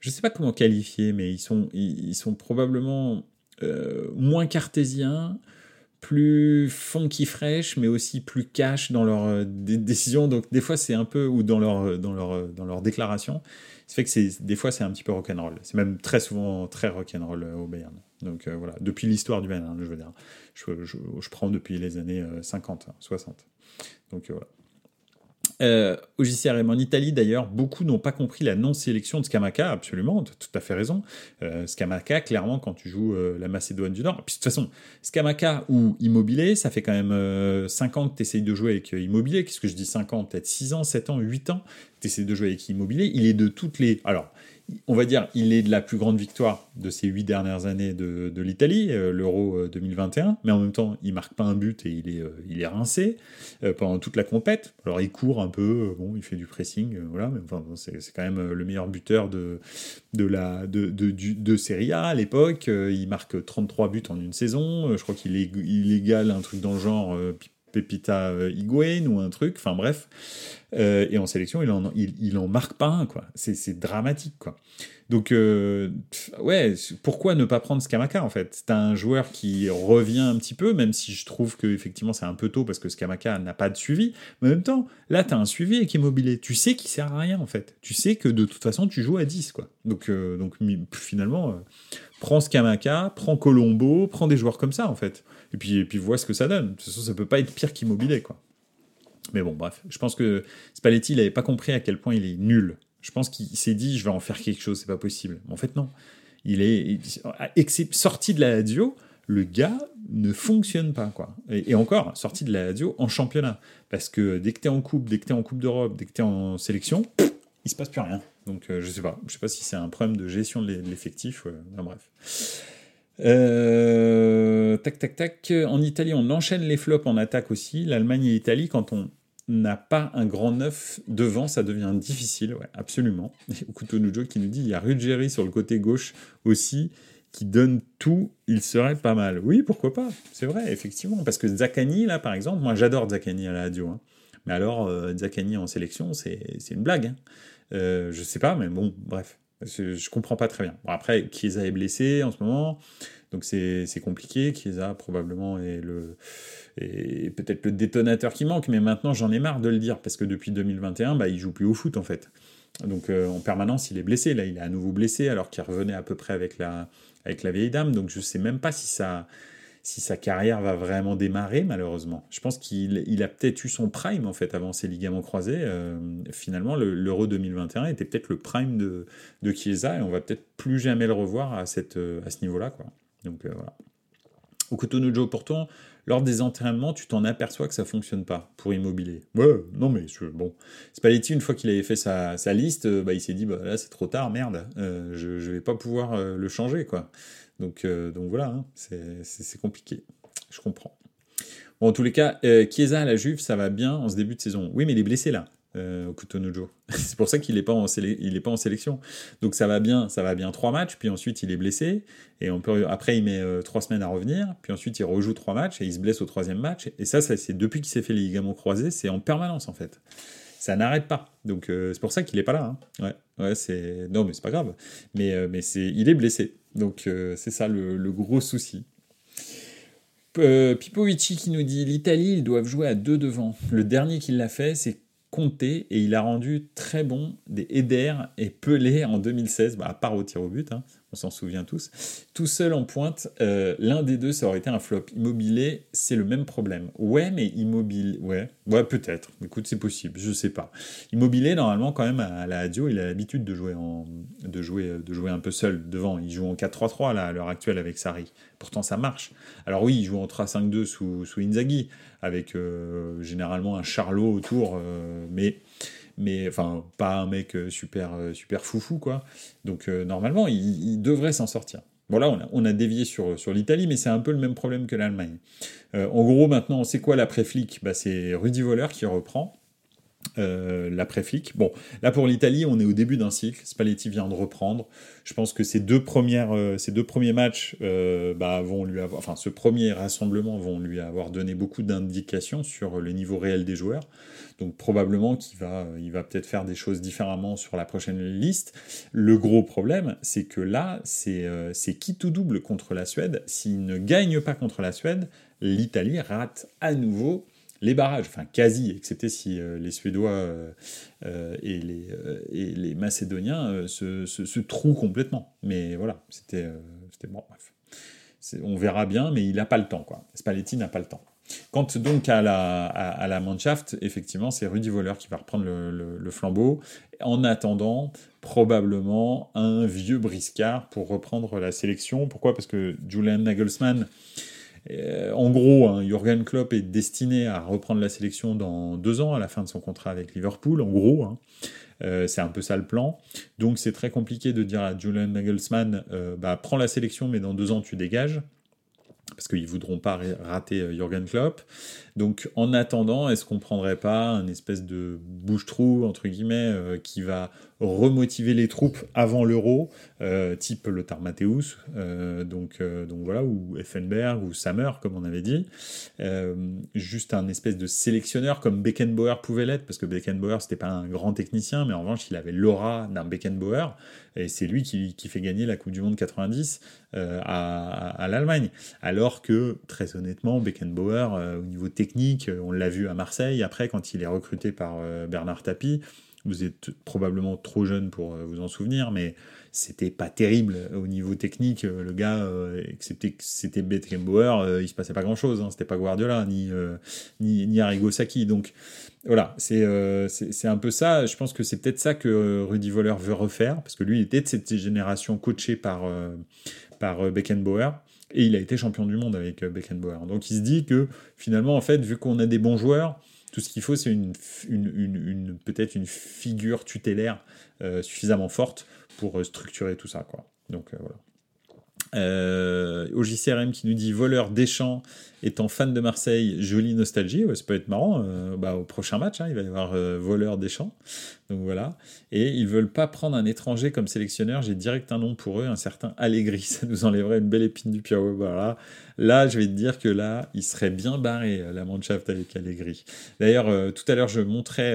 je sais pas comment qualifier, mais ils sont, ils sont probablement moins cartésiens plus funky fresh, mais aussi plus cash dans leurs euh, décisions. Donc des fois c'est un peu ou dans leur euh, dans leur euh, dans leur déclaration. Ça fait que c'est des fois c'est un petit peu rock'n'roll. C'est même très souvent très rock'n'roll au Bayern. Donc voilà, depuis l'histoire du Bayern, je veux dire. Je, prends depuis les années 50, 60. Donc voilà. Euh, au JCRM en Italie, d'ailleurs, beaucoup n'ont pas compris la non-sélection de Scamaca, absolument, tu as tout à fait raison. Euh, Scamaca, clairement, quand tu joues euh, la Macédoine du Nord, puis de toute façon, Scamaca ou Immobilier, ça fait quand même 5 ans que tu essayes de jouer avec Immobilier. Qu'est-ce que je dis 5 ans? Peut-être 6 ans, 7 ans, 8 ans, tu essayes de jouer avec Immobilier. Il est de toutes les. Alors, on va dire, il est de la plus grande victoire de ces huit dernières années de, l'Italie, euh, l'Euro 2021, euh, mais en même temps, il marque pas un but et il est, euh, il est rincé pendant toute la compète. Alors, il court un peu, bon, il fait du pressing, voilà, mais enfin, c'est, quand même le meilleur buteur de, de, la, de, de, de Serie A à l'époque. il marque 33 buts en une saison. Je crois qu'il est, il égale un truc dans le genre Pepita Higuain ou un truc, enfin bref. Euh, et en sélection, il en, marque pas un, quoi. C'est dramatique, quoi. Donc, euh, ouais, pourquoi ne pas prendre Skamaka, en fait? C'est un joueur qui revient un petit peu, même si je trouve que effectivement c'est un peu tôt parce que Skamaka n'a pas de suivi. En même temps, là, tu as un suivi avec Immobilier. Tu sais qu'il sert à rien, en fait. Tu sais que de toute façon, tu joues à 10, quoi. Donc, euh, donc finalement, prends Skamaka, prends Colombo, prends des joueurs comme ça, en fait. Et puis, et puis vois ce que ça donne. De toute façon, ça peut pas être pire qu'Immobilier, quoi. Mais bon, bref, je pense que Spalletti, il n'avait pas compris à quel point il est nul. Je pense qu'il s'est dit, je vais en faire quelque chose, c'est pas possible. Mais en fait, non. Il est sorti de la radio, le gars ne fonctionne pas, quoi. Et, encore, sorti de la radio en championnat. Parce que dès que tu es en coupe, dès que tu es en coupe d'Europe, dès que tu es en sélection, il se passe plus rien. Donc, euh, je sais pas. Je sais pas si c'est un problème de gestion de l'effectif. bref. Euh, tac, tac, tac. En Italie, on enchaîne les flops en attaque aussi. L'Allemagne et l'Italie, quand on n'a pas un grand neuf devant, ça devient difficile. Ouais, absolument. Okuto Nujo qui nous dit il y a Ruggeri sur le côté gauche aussi qui donne tout, il serait pas mal. Oui, pourquoi pas? C'est vrai, effectivement. Parce que Zakani, là, par exemple, moi j'adore Zakani à la radio. Hein. Mais alors, euh, Zakani en sélection, c'est une blague. Hein. Euh, je sais pas, mais bon, bref. Je, comprends pas très bien. Bon, après, Chiesa est blessé en ce moment, donc c'est compliqué. Chiesa probablement est le est peut-être le détonateur qui manque, mais maintenant j'en ai marre de le dire parce que depuis 2021, bah, il joue plus au foot en fait. Donc euh, en permanence, il est blessé. Là, il est à nouveau blessé alors qu'il revenait à peu près avec la avec la vieille dame. Donc je sais même pas si ça si sa carrière va vraiment démarrer, malheureusement. Je pense qu'il il a peut-être eu son prime, en fait, avant ses ligaments croisés. Euh, finalement, l'Euro 2021 était peut-être le prime de, de Chiesa, et on va peut-être plus jamais le revoir à, cette, euh, à ce niveau-là. Quoi. Donc euh, voilà. Au pourtant, lors des entraînements, tu t'en aperçois que ça fonctionne pas pour Immobilier. Ouais, non mais bon. Spalletti, une fois qu'il avait fait sa, sa liste, bah, il s'est dit, bah, là c'est trop tard, merde, je, je vais pas pouvoir le changer, quoi. Donc, donc voilà, hein, c'est compliqué. Je comprends. Bon, en tous les cas, Chiesa à la Juve, ça va bien en ce début de saison. Oui, mais il est blessé là euh, Okutonojo. c'est pour ça qu'il n'est pas, en est pas en sélection. Donc ça va bien, ça va bien trois matchs, puis ensuite il est blessé, et on peut, après il met euh, trois semaines à revenir, puis ensuite il rejoue trois matchs, et il se blesse au troisième match. Et ça, c'est depuis qu'il s'est fait les ligaments croisés, c'est en permanence en fait. Ça n'arrête pas. Donc euh, c'est pour ça qu'il n'est pas là. Hein. Ouais, ouais, c'est non mais c'est pas grave. Mais euh, il est blessé. Donc c'est ça le, gros souci. Pipovici qui nous dit l'Italie, ils doivent jouer à deux devant. Le dernier qui l'a fait, c'est compté et il a rendu très bon des Eder et Pelé en 2016, bah, à part au tir au but, hein, on s'en souvient tous. Tout seul en pointe, euh, l'un des deux, ça aurait été un flop. Immobilier, c'est le même problème. Ouais, mais Immobile, ouais, ouais peut-être. Écoute, c'est possible, je sais pas. Immobilier, normalement, quand même, à la radio, il a l'habitude de jouer en, de jouer, de jouer un peu seul devant. Il joue en 4-3-3 là à l'heure actuelle avec Sarri. Pourtant, ça marche. Alors oui, il joue en 3-5-2 sous, sous Inzaghi avec euh, généralement un Charlot autour, euh, mais mais enfin pas un mec euh, super super foufou quoi. Donc normalement il, devrait s'en sortir. Bon là on a, dévié sur, sur l'Italie, mais c'est un peu le même problème que l'Allemagne. en gros maintenant c'est quoi l'après-flic bah, C'est Rudy Voller qui reprend. Euh, l'après-flic. Bon, là pour l'Italie, on est au début d'un cycle. Spalletti vient de reprendre. Je pense que ces deux, premières, euh, ces deux premiers matchs euh, bah, vont lui avoir, enfin ce premier rassemblement vont lui avoir donné beaucoup d'indications sur le niveau réel des joueurs. Donc probablement qu'il va, il va peut-être faire des choses différemment sur la prochaine liste. Le gros problème, c'est que là, c'est c'est qui tout double contre la Suède? S'il ne gagne pas contre la Suède, l'Italie rate à nouveau les barrages, enfin quasi, excepté si euh, les Suédois euh, euh, et, les, Macédoniens se, se, trouent complètement. Mais voilà, c'était bon, bref. On verra bien, mais il n'a pas le temps, quoi. Spalletti n'a pas le temps. Quant donc à la, à, la Mannschaft, effectivement, c'est Rudy Voller qui va reprendre le, le, flambeau. En attendant, probablement un vieux briscard pour reprendre la sélection. Pourquoi? Parce que Julian Nagelsmann euh, en gros, hein, Jürgen Klopp est destiné à reprendre la sélection dans deux ans, à la fin de son contrat avec Liverpool, en gros. Hein. Euh, c'est un peu ça le plan. Donc c'est très compliqué de dire à Julian Nagelsmann, euh, bah, prends la sélection, mais dans deux ans tu dégages parce qu'ils voudront pas rater Jürgen Klopp. Donc en attendant, est-ce qu'on prendrait pas un espèce de bouche-trou entre guillemets qui va remotiver les troupes avant l'euro, euh, type le Matthäus, euh, donc, euh, donc voilà, ou Effenberg, ou Sammer, comme on avait dit. juste un espèce de sélectionneur comme Beckenbauer pouvait l'être, parce que Beckenbauer, c'était pas un grand technicien, mais en revanche, il avait l'aura d'un Beckenbauer, et c'est lui qui, qui, fait gagner la Coupe du Monde 90 à, à, l'Allemagne. Alors que, très honnêtement, Beckenbauer, au niveau technique, on l'a vu à Marseille, après, quand il est recruté par Bernard Tapie, vous êtes probablement trop jeune pour euh, vous en souvenir, mais c'était pas terrible au niveau technique. Euh, le gars, euh, excepté que c'était Beckenbauer, il se passait pas grand chose. Hein. C'était pas Guardiola ni, ni, ni Arrigo. Donc voilà, c'est c'est un peu ça. Je pense que c'est peut-être ça que Rudy Voller veut refaire, parce que lui, il était de cette génération coachée par, par Beckenbauer. Et il a été champion du monde avec Beckenbauer. Donc il se dit que finalement, en fait, vu qu'on a des bons joueurs, tout ce qu'il faut, c'est une, peut-être une figure tutélaire euh, suffisamment forte pour euh, structurer tout ça. Quoi. Donc euh, voilà. Euh, OJCRM qui nous dit voleur Deschamps étant fan de Marseille, jolie nostalgie. Ça peut être marrant. Euh, bah, au prochain match, hein, il va y avoir euh, voleur Deschamps. Donc voilà. Et ils veulent pas prendre un étranger comme sélectionneur. J'ai direct un nom pour eux, un certain Allegri. Ça nous enlèverait une belle épine du pied. Voilà. Là, je vais te dire que là, il serait bien barré la Mannschaft avec Allegri. D'ailleurs, tout à l'heure, je montrais,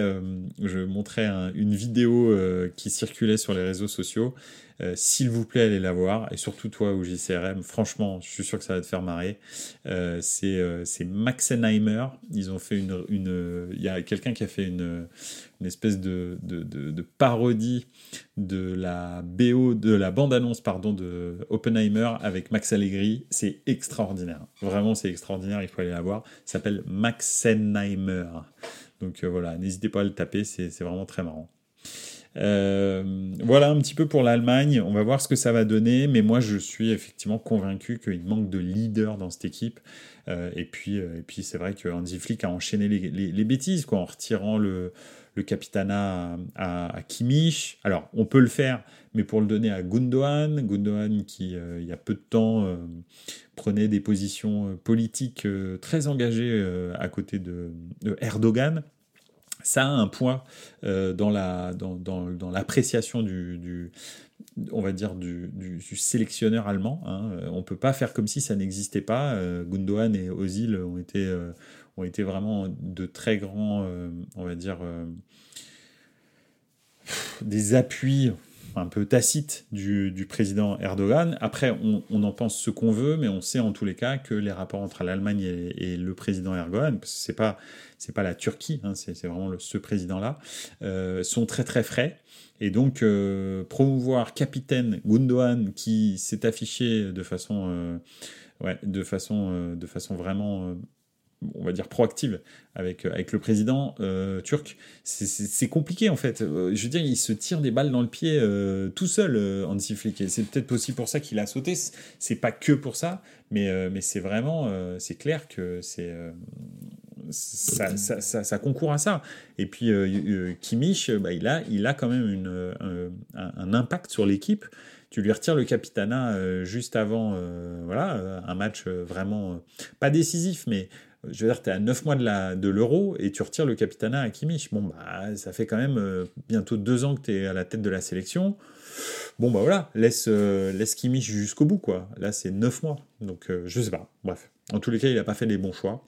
je montrais une vidéo qui circulait sur les réseaux sociaux euh, s'il vous plaît, allez la voir. Et surtout toi, au JCRM, franchement, je suis sûr que ça va te faire marrer. Euh, c'est euh, Maxenheimer. Ils ont fait une. Il y a quelqu'un qui a fait une, une espèce de, de, de, parodie de la BO, de la bande-annonce, pardon, de Oppenheimer avec Max Allegri. C'est extraordinaire. Vraiment, c'est extraordinaire. Il faut aller la voir. Ça s'appelle Maxenheimer. Donc voilà, n'hésitez pas à le taper. C'est vraiment très marrant. Voilà un petit peu pour l'Allemagne. On va voir ce que ça va donner, mais moi je suis effectivement convaincu qu'il manque de leader dans cette équipe. et puis, et puis c'est vrai que Hansi Flick a enchaîné les, bêtises quoi, en retirant le, le capitana à, à. Alors, on peut le faire, mais pour le donner à Gundogan, Gundogan qui, euh, il y a peu de temps, euh, prenait des positions euh, politiques très engagées à côté de, Erdogan, ça a un point dans la dans, dans, l'appréciation du, du, on va dire du, du, sélectionneur allemand. Hein. On peut pas faire comme si ça n'existait pas. Gundogan et Ozil ont été ont été vraiment de très grands, euh, on va dire, euh, des appuis un peu tacites du, président Erdogan. Après, on, en pense ce qu'on veut, mais on sait en tous les cas que les rapports entre l'Allemagne et, le président Erdogan, parce que c'est pas c'est pas la Turquie, hein, c'est vraiment ce président-là, euh, sont très très frais. Et donc, promouvoir capitaine Gundogan qui s'est affiché de façon, ouais, de façon, de façon vraiment on va dire proactive avec, euh, avec le président euh, turc, c'est compliqué en fait. Euh, je veux dire, il se tire des balles dans le pied tout seul, Hansi Flick. C'est peut-être aussi pour ça qu'il a sauté. C'est pas que pour ça, mais, mais c'est vraiment, c'est clair que c'est ça, ça, concourt à ça. Et puis Kimmich, bah, il, a, il a quand même une, un, un impact sur l'équipe tu lui retires le capitana juste avant voilà, un match vraiment pas décisif, mais je veux dire, tu es à 9 mois de l'euro et tu retires le capitana à Kimmich. Bon, bah, ça fait quand même euh, bientôt 2 ans que tu es à la tête de la sélection. Bon, bah voilà, laisse, euh, jusqu'au bout, quoi. Là, c'est 9 mois. Donc, euh, je sais pas. Bref. En tous les cas, il n'a pas fait les bons choix.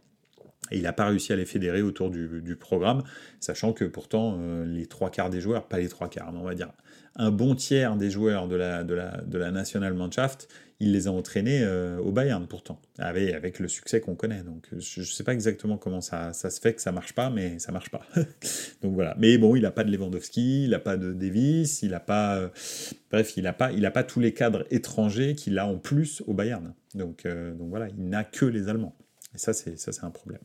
Et il n'a pas réussi à les fédérer autour du, programme, sachant que pourtant, les trois quarts des joueurs, pas les trois quarts, mais on va dire un bon tiers des joueurs de la, de la, de la Nationalmannschaft, il les a entraînés euh, au Bayern pourtant, avec, le succès qu'on connaît. Donc je ne sais pas exactement comment ça, ça, se fait que ça marche pas, mais ça marche pas. Donc voilà. Mais bon, il n'a pas de Lewandowski, il n'a pas de Davis, il n'a pas, euh, bref, il n'a pas, a pas tous les cadres étrangers qu'il a en plus au Bayern. Donc, euh, donc voilà, il n'a que les Allemands. Et ça, c'est ça, c'est un problème.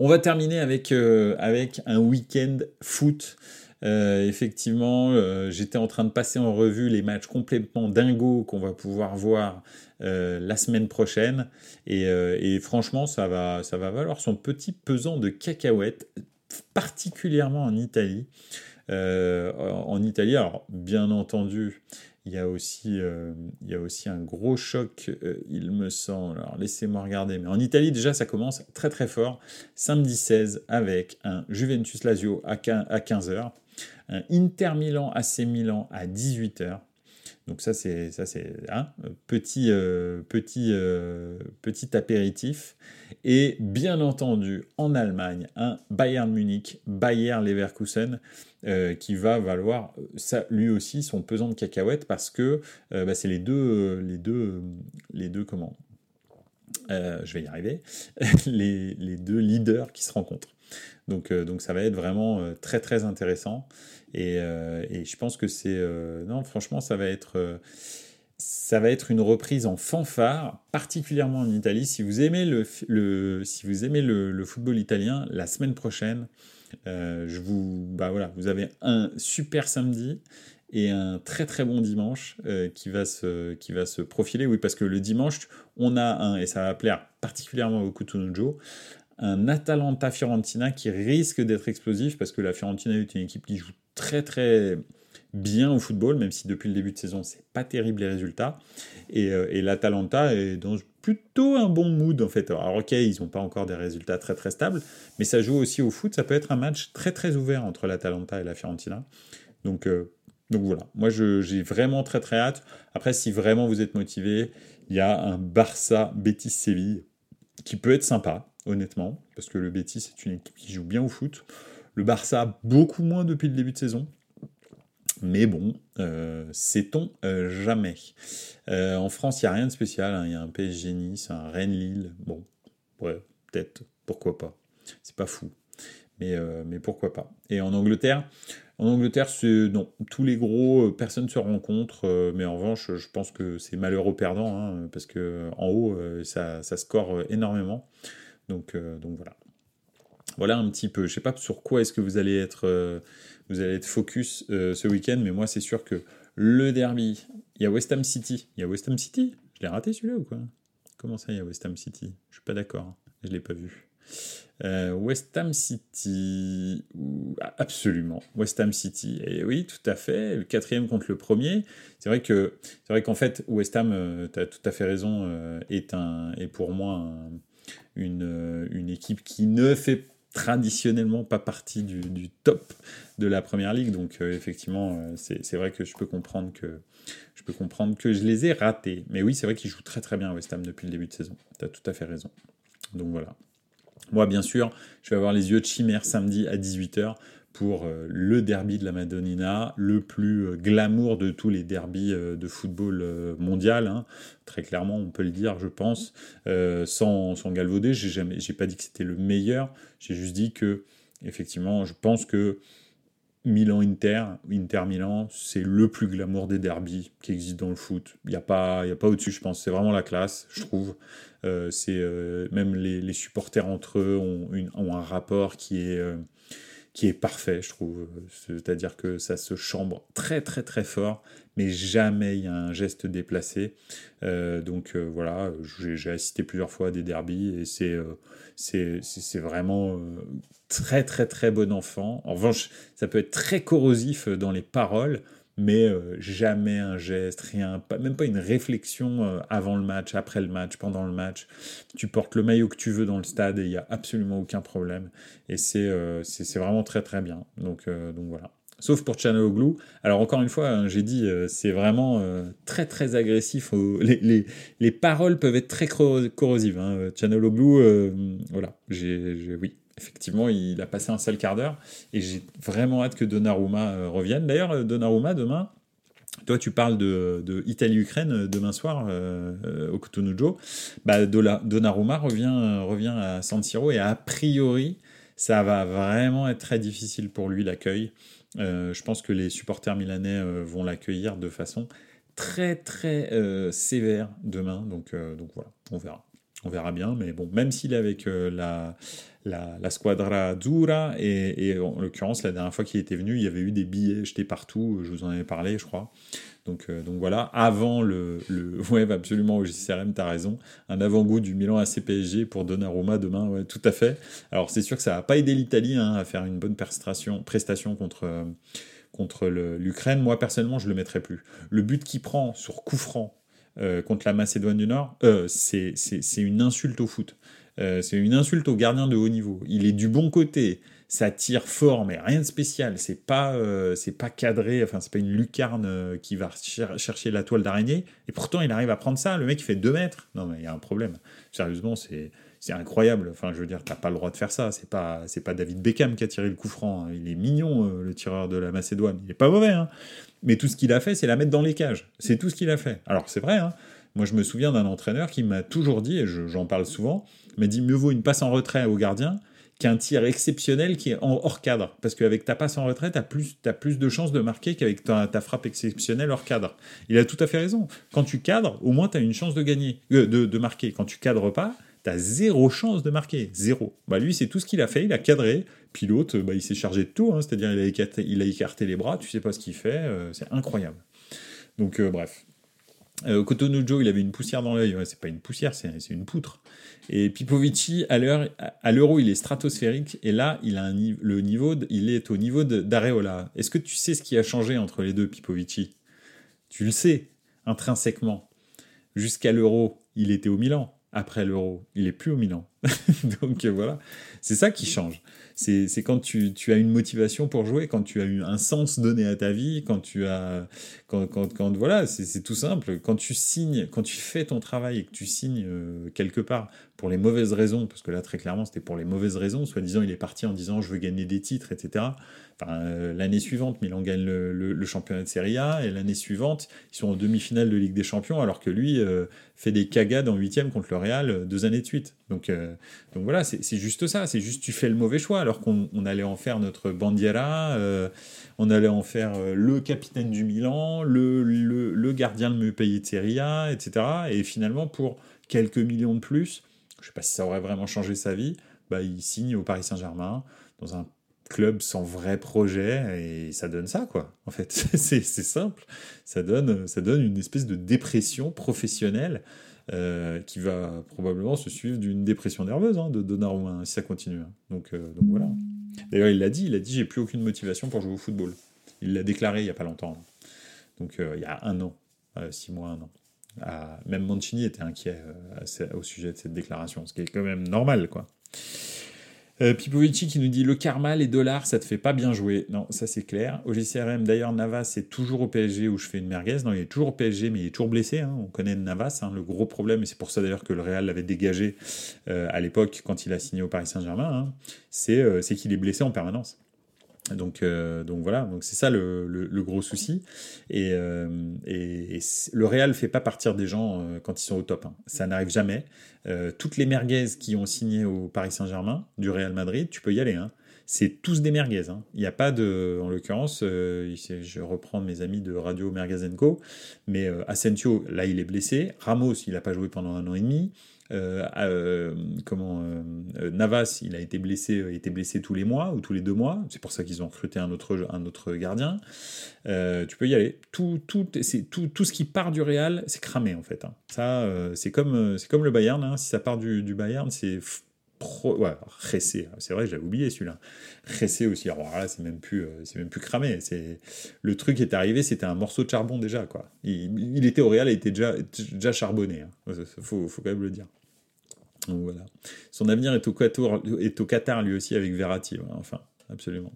On va terminer avec, avec un week-end foot euh, effectivement, euh, j'étais en train de passer en revue les matchs complètement dingos qu'on va pouvoir voir euh, la semaine prochaine. Et, franchement, ça va, ça va valoir son petit pesant de cacahuètes, particulièrement en Italie. en Italie, alors bien entendu, il y a aussi, il y a aussi un gros choc, il me semble. Alors laissez-moi regarder. Mais en Italie, déjà, ça commence très très fort. Samedi 16 avec un Juventus Lazio à 15h un Inter Milan AC Milan à 18h. Donc ça c'est ça c'est un petit euh, petit euh, petit apéritif et bien entendu en Allemagne un Bayern Munich Bayern Leverkusen euh, qui va valoir ça lui aussi son pesant de cacahuètes parce que bah, c'est les deux les deux comment je vais y arriver les, deux leaders qui se rencontrent donc donc ça va être vraiment très très intéressant euh, et, je pense que c'est... Euh, non, franchement, ça va être... Euh, ça va être une reprise en fanfare, particulièrement en Italie. Si vous aimez le, si vous aimez le, football italien, la semaine prochaine, je vous, bah voilà, vous avez un super samedi et un très très bon dimanche qui, va se, qui va se profiler. Oui, parce que le dimanche, on a un, et ça va plaire particulièrement au Kutunujo, un Atalanta-Fiorentina qui risque d'être explosif parce que la Fiorentina est une équipe qui joue très très bien au football, même si depuis le début de saison, c'est pas terrible les résultats. Et, euh, l'Atalanta est dans plutôt un bon mood en fait. Alors ok, ils n'ont pas encore des résultats très très stables, mais ça joue aussi au foot. Ça peut être un match très très ouvert entre l'Atalanta et la Fiorentina. Donc, euh, donc voilà, moi j'ai vraiment très très hâte. Après, si vraiment vous êtes motivé, il y a un Barça Betis Séville qui peut être sympa, honnêtement, parce que le Betis c'est une équipe qui joue bien au foot. Le Barça, beaucoup moins depuis le début de saison. Mais bon, euh, sait-on euh, jamais. Euh, en France, il n'y a rien de spécial. Hein. Il y a un PSG Nice, un Rennes-Lille. Bon, ouais, peut-être, pourquoi pas. C'est pas fou. Mais, mais pourquoi pas. Et en Angleterre, en Angleterre, non, tous les gros, personne se rencontre, mais en revanche, je pense que c'est malheureux perdant, hein, parce que en haut, ça score énormément. Donc, donc voilà. Voilà un petit peu. Je sais pas sur quoi est-ce que vous allez être, vous allez être focus ce week-end, mais moi c'est sûr que le derby, il y a West Ham City. Il y a West Ham City? Je l'ai raté celui-là ou quoi? Comment ça, il y a West Ham City? Je suis pas d'accord. Je l'ai pas vu. Euh, West Ham City, absolument, West Ham City. Et oui, tout à fait, quatrième contre le premier. C'est vrai que qu'en fait, West Ham, euh, tu as tout à fait raison, euh, est, un, est pour moi une, une équipe qui ne fait traditionnellement pas partie du, du top de la première ligue. Donc effectivement, c'est vrai que je peux comprendre que je peux comprendre que je les ai ratés. Mais oui, c'est vrai qu'ils jouent très très bien West Ham depuis le début de saison. Tu as tout à fait raison. Donc voilà. Moi, bien sûr, je vais avoir les yeux de chimère samedi à 18h pour euh, le derby de la Madonnina, le plus euh, glamour de tous les derbys euh, de football mondial. Hein. Très clairement, on peut le dire, je pense, sans, sans galvauder. J'ai jamais, j'ai pas dit que c'était le meilleur. J'ai juste dit que, effectivement, je pense que Milan-Inter, Inter-Milan, c'est le plus glamour des derbies qui existent dans le foot. Il n'y a pas, y a pas au-dessus, je pense. C'est vraiment la classe, je trouve. C'est même les, supporters entre eux ont, un rapport qui est qui est parfait, je trouve. C'est-à-dire que ça se chambre très très très fort, mais jamais il y a un geste déplacé. donc voilà, j'ai assisté plusieurs fois à des derbies et c'est c'est vraiment très très très bon enfant. En revanche, ça peut être très corrosif dans les paroles, mais euh, jamais un geste, rien, pas, même pas une réflexion euh, avant le match, après le match, pendant le match. Tu portes le maillot que tu veux dans le stade et il n'y a absolument aucun problème. Et euh, c'est c'est vraiment très très bien. Donc, donc voilà. Sauf pour Chanaloglu. Alors encore une fois, hein, j'ai dit, c'est vraiment très très agressif. Les, les, les, paroles peuvent être très corrosives. Hein. Chanaloglu, voilà, j'ai oui, effectivement, il a passé un sale quart d'heure et j'ai vraiment hâte que Donnarumma euh, revienne. D'ailleurs, euh, Donnarumma, demain, toi, tu parles de, Italie-Ukraine euh, demain soir au Cotonou bah, Donnarumma revient, à San Siro et a priori, ça va vraiment être très difficile pour lui l'accueil. je pense que les supporters milanais vont l'accueillir de façon très très sévère demain. Donc voilà, on verra. On verra bien, mais bon, même s'il est avec la, la, squadra dura. Et, en l'occurrence, la dernière fois qu'il était venu, il y avait eu des billets jetés partout. Je vous en avais parlé, je crois. Donc, euh, donc voilà, avant le, le ouais, absolument au JCRM, tu as raison. Un avant-goût du Milan AC PSG pour Donnarumma demain, ouais, tout à fait. Alors c'est sûr que ça n'a pas aidé l'Italie hein, à faire une bonne prestation, contre, contre l'Ukraine. Moi personnellement, je le mettrais plus. Le but qu'il prend sur coup franc euh, contre la Macédoine du Nord, euh, c'est une insulte au foot. Euh, c'est une insulte au gardien de haut niveau. Il est du bon côté, ça tire fort, mais rien de spécial. C'est pas, c'est pas cadré. Enfin, c'est pas une lucarne qui va chercher la toile d'araignée. Et pourtant, il arrive à prendre ça. Le mec, il fait 2 mètres. Non, mais il y a un problème. Sérieusement, c'est c'est incroyable. Enfin, je veux dire, t'as pas le droit de faire ça. C'est pas, c'est pas David Beckham qui a tiré le coup franc. Hein. Il est mignon, le tireur de la Macédoine. Il est pas mauvais, hein. Mais tout ce qu'il a fait, c'est la mettre dans les cages. C'est tout ce qu'il a fait. Alors, c'est vrai, hein. Moi, je me souviens d'un entraîneur qui m'a toujours dit, et j'en parle souvent, m'a dit mieux vaut une passe en retrait au gardien qu'un tir exceptionnel qui est hors cadre. Parce qu'avec ta passe en retrait, tu as plus, plus de chances de marquer qu'avec ta, frappe exceptionnelle hors cadre. Il a tout à fait raison. Quand tu cadres, au moins tu as une chance de gagner, euh, de, marquer. Quand tu cadres pas, tu as zéro chance de marquer. Zéro. Bah, lui, c'est tout ce qu'il a fait. Il a cadré. Puis l'autre, bah, il s'est chargé de tout. Hein. C'est-à-dire, il, a écarté, il a écarté les bras. Tu sais pas ce qu'il fait. Euh, c'est incroyable. Donc, euh, bref. Euh, Cotonou Joe, il avait une poussière dans l'œil. c'est pas une poussière, c'est une poutre. Et Pipovici, à l'euro, il est stratosphérique. Et là, il a un, le niveau, il est au niveau d'Areola. Est-ce que tu sais ce qui a changé entre les deux, Pipovici? Tu le sais, intrinsèquement. Jusqu'à l'euro, il était au Milan. Après l'euro, il est plus au Milan. Donc voilà, c'est ça qui change c'est quand tu, as une motivation pour jouer, quand tu as eu un sens donné à ta vie, quand tu as. Quand, quand, voilà, c'est tout simple. Quand tu signes, quand tu fais ton travail et que tu signes euh, quelque part pour les mauvaises raisons, parce que là, très clairement, c'était pour les mauvaises raisons, soi-disant, il est parti en disant je veux gagner des titres, etc. Euh, l'année suivante, Milan gagne le, championnat de Serie A, et l'année suivante, ils sont en demi-finale de Ligue des Champions, alors que lui euh, fait des cagades en huitième contre le Real euh, deux années de suite. Donc, donc voilà, c'est juste ça, c'est juste tu fais le mauvais choix, alors qu'on allait en faire notre bandiera, on allait en faire le capitaine du Milan, le, le, le gardien de mieux payé de Serie A, etc. Et finalement, pour quelques millions de plus, je sais pas si ça aurait vraiment changé sa vie, bah, il signe au Paris Saint-Germain dans un club sans vrai projet et ça donne ça quoi en fait. C'est simple. Ça donne ça donne une espèce de dépression professionnelle euh, qui va probablement se suivre d'une dépression nerveuse hein, de Donnarumma si ça continue hein. donc, euh, donc voilà. D'ailleurs il l'a dit il a dit j'ai plus aucune motivation pour jouer au football. Il l'a déclaré il y a pas longtemps. Donc euh, il y a un an six mois un an. Ah, même Mancini était inquiet au sujet de cette déclaration ce qui est quand même normal quoi euh, Pipovici qui nous dit le karma, les dollars, ça te fait pas bien jouer. Non, ça c'est clair. Au GCRM, d'ailleurs, Navas c'est toujours au PSG où je fais une merguez. Non, il est toujours au PSG, mais il est toujours blessé. Hein. On connaît Navas, hein, le gros problème, et c'est pour ça d'ailleurs que le Real l'avait dégagé euh, à l'époque quand il a signé au Paris Saint-Germain. Hein. Euh, c'est qu'il est blessé en permanence. Donc, euh, donc voilà, donc c'est ça le, le, gros souci. Et, euh, et, le Real fait pas partir des gens euh, quand ils sont au top. Hein. Ça n'arrive jamais. toutes les merguez qui ont signé au Paris Saint-Germain du Real Madrid, tu peux y aller. Hein. C'est tous des merguez. Hein. Il n'y a pas de, en l'occurrence, je reprends mes amis de Radio Mergazenco, mais Asensio, là, il est blessé. Ramos, il n'a pas joué pendant un an et demi. Euh, euh, comment euh, Navas, il a été blessé, été blessé tous les mois ou tous les deux mois. C'est pour ça qu'ils ont recruté un autre, un autre gardien. tu peux y aller. Tout, tout, tout, tout ce qui part du Real, c'est cramé en fait. Hein. Ça, c'est comme, c'est comme le Bayern. Hein. Si ça part du, du Bayern, c'est Ressé, c'est vrai, j'avais oublié celui-là. Ressé aussi, alors là, c'est même plus, c'est même plus cramé. C'est le truc est arrivé, c'était un morceau de charbon déjà, quoi. Il, était au Real, il était déjà, déjà charbonné. Hein. Faut, faut quand même le dire. Donc voilà. Son avenir est au, Qatar, est au Qatar lui aussi avec Verratti. enfin, absolument.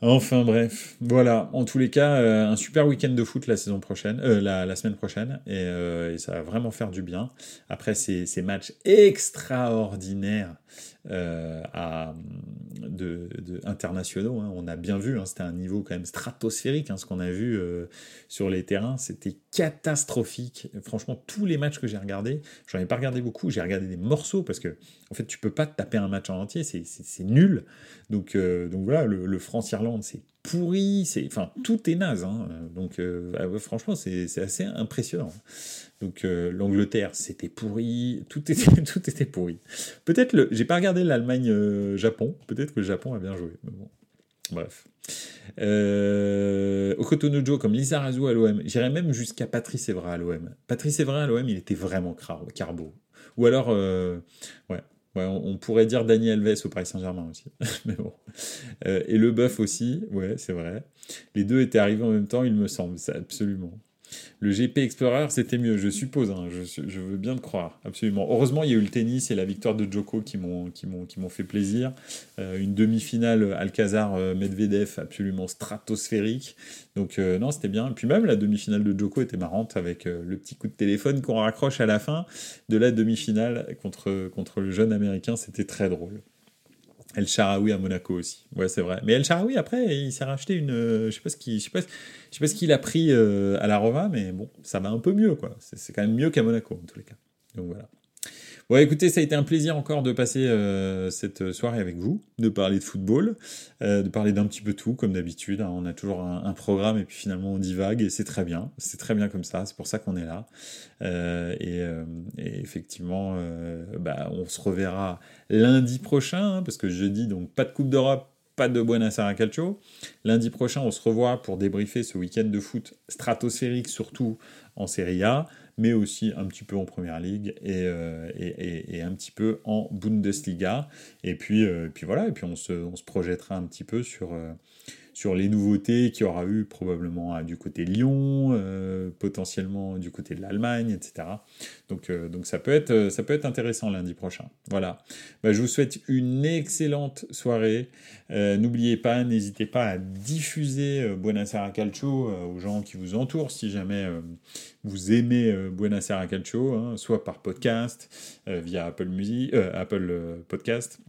Enfin bref, voilà. En tous les cas, euh, un super week-end de foot la saison prochaine, euh, la, semaine prochaine, euh, et, ça va vraiment faire du bien. Après ces, matchs extraordinaires à, de, internationaux, hein, on a bien vu, hein, c'était un niveau quand même stratosphérique, hein, ce qu'on a vu sur les terrains, c'était catastrophique. Franchement, tous les matchs que j'ai regardés, j'en ai pas regardé beaucoup, j'ai regardé des morceaux parce que en fait, tu peux pas taper un match en entier, c'est nul. Donc, donc voilà, le, France-Irlande c'est pourri, c'est, enfin, tout est naze. Hein. Donc, euh, ah franchement, c'est assez impressionnant. Donc, euh, l'Angleterre, c'était pourri, tout était, tout était pourri. Peut-être le, j'ai pas regardé l'Allemagne-Japon, euh, peut-être que le Japon a bien joué. bon, bref. Euh, Okotonojo comme Lisa Razou à l'OM. J'irais même jusqu'à Patrice Evra à l'OM. Patrice Evra à l'OM, il était vraiment carbo. Ou alors, ouais, Ouais, on, pourrait dire Daniel Alves au Paris Saint-Germain aussi. Mais bon. Euh, et le bœuf aussi, ouais, c'est vrai. Les deux étaient arrivés en même temps, il me semble, c'est absolument. Le GP Explorer, c'était mieux, je suppose. Hein, je, veux bien le croire, absolument. Heureusement, il y a eu le tennis et la victoire de Djoko qui m'ont qui m'ont fait plaisir. Euh, une demi-finale Alcazar-Medvedev absolument stratosphérique. Donc euh, non, c'était bien. Et puis même la demi-finale de Djoko était marrante avec euh, le petit coup de téléphone qu'on raccroche à la fin de la demi-finale contre contre le jeune américain. C'était très drôle. El Sharawi à Monaco aussi. Ouais, c'est vrai. Mais El Sharawi, après, il s'est racheté une. Euh, je sais pas ce qu'il, je sais pas, je sais pas ce qu'il a pris euh, à la Roma, mais bon, ça va un peu mieux, quoi. C'est quand même mieux qu'à Monaco, en tous les cas. Donc voilà. Bon, écoutez, ça a été un plaisir encore de passer euh, cette soirée avec vous, de parler de football, euh, de parler d'un petit peu tout, comme d'habitude. Hein. on a toujours un, programme et puis finalement on divague et c'est très bien. C'est très bien comme ça, c'est pour ça qu'on est là. Euh, et, effectivement, bah, on se reverra lundi prochain, hein, parce que jeudi, donc pas de Coupe d'Europe, pas de Buenos Aires Calcio. Lundi prochain, on se revoit pour débriefer ce week-end de foot stratosphérique, surtout en Serie A mais aussi un petit peu en Première Ligue euh, et, et, un petit peu en Bundesliga. Et puis, euh, puis voilà, et puis on se, on se, projettera un petit peu sur, euh, sur les nouveautés qu'il y aura eu probablement du côté Lyon, euh, potentiellement du côté de l'Allemagne, etc. Donc, euh, donc ça, peut être, euh, ça peut être intéressant lundi prochain. Voilà. Bah, je vous souhaite une excellente soirée. N'oubliez pas, n'hésitez pas à diffuser Buonasera Calcio aux gens qui vous entourent si jamais vous aimez Buonasera Calcio, hein, soit par podcast, via Apple Music, Apple Podcast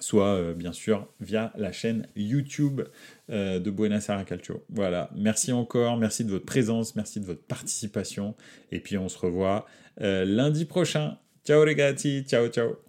soit euh, bien sûr via la chaîne YouTube euh, de Buenos Aires Calcio. Voilà, merci encore, merci de votre présence, merci de votre participation, et puis on se revoit euh, lundi prochain. Ciao les gars, ciao ciao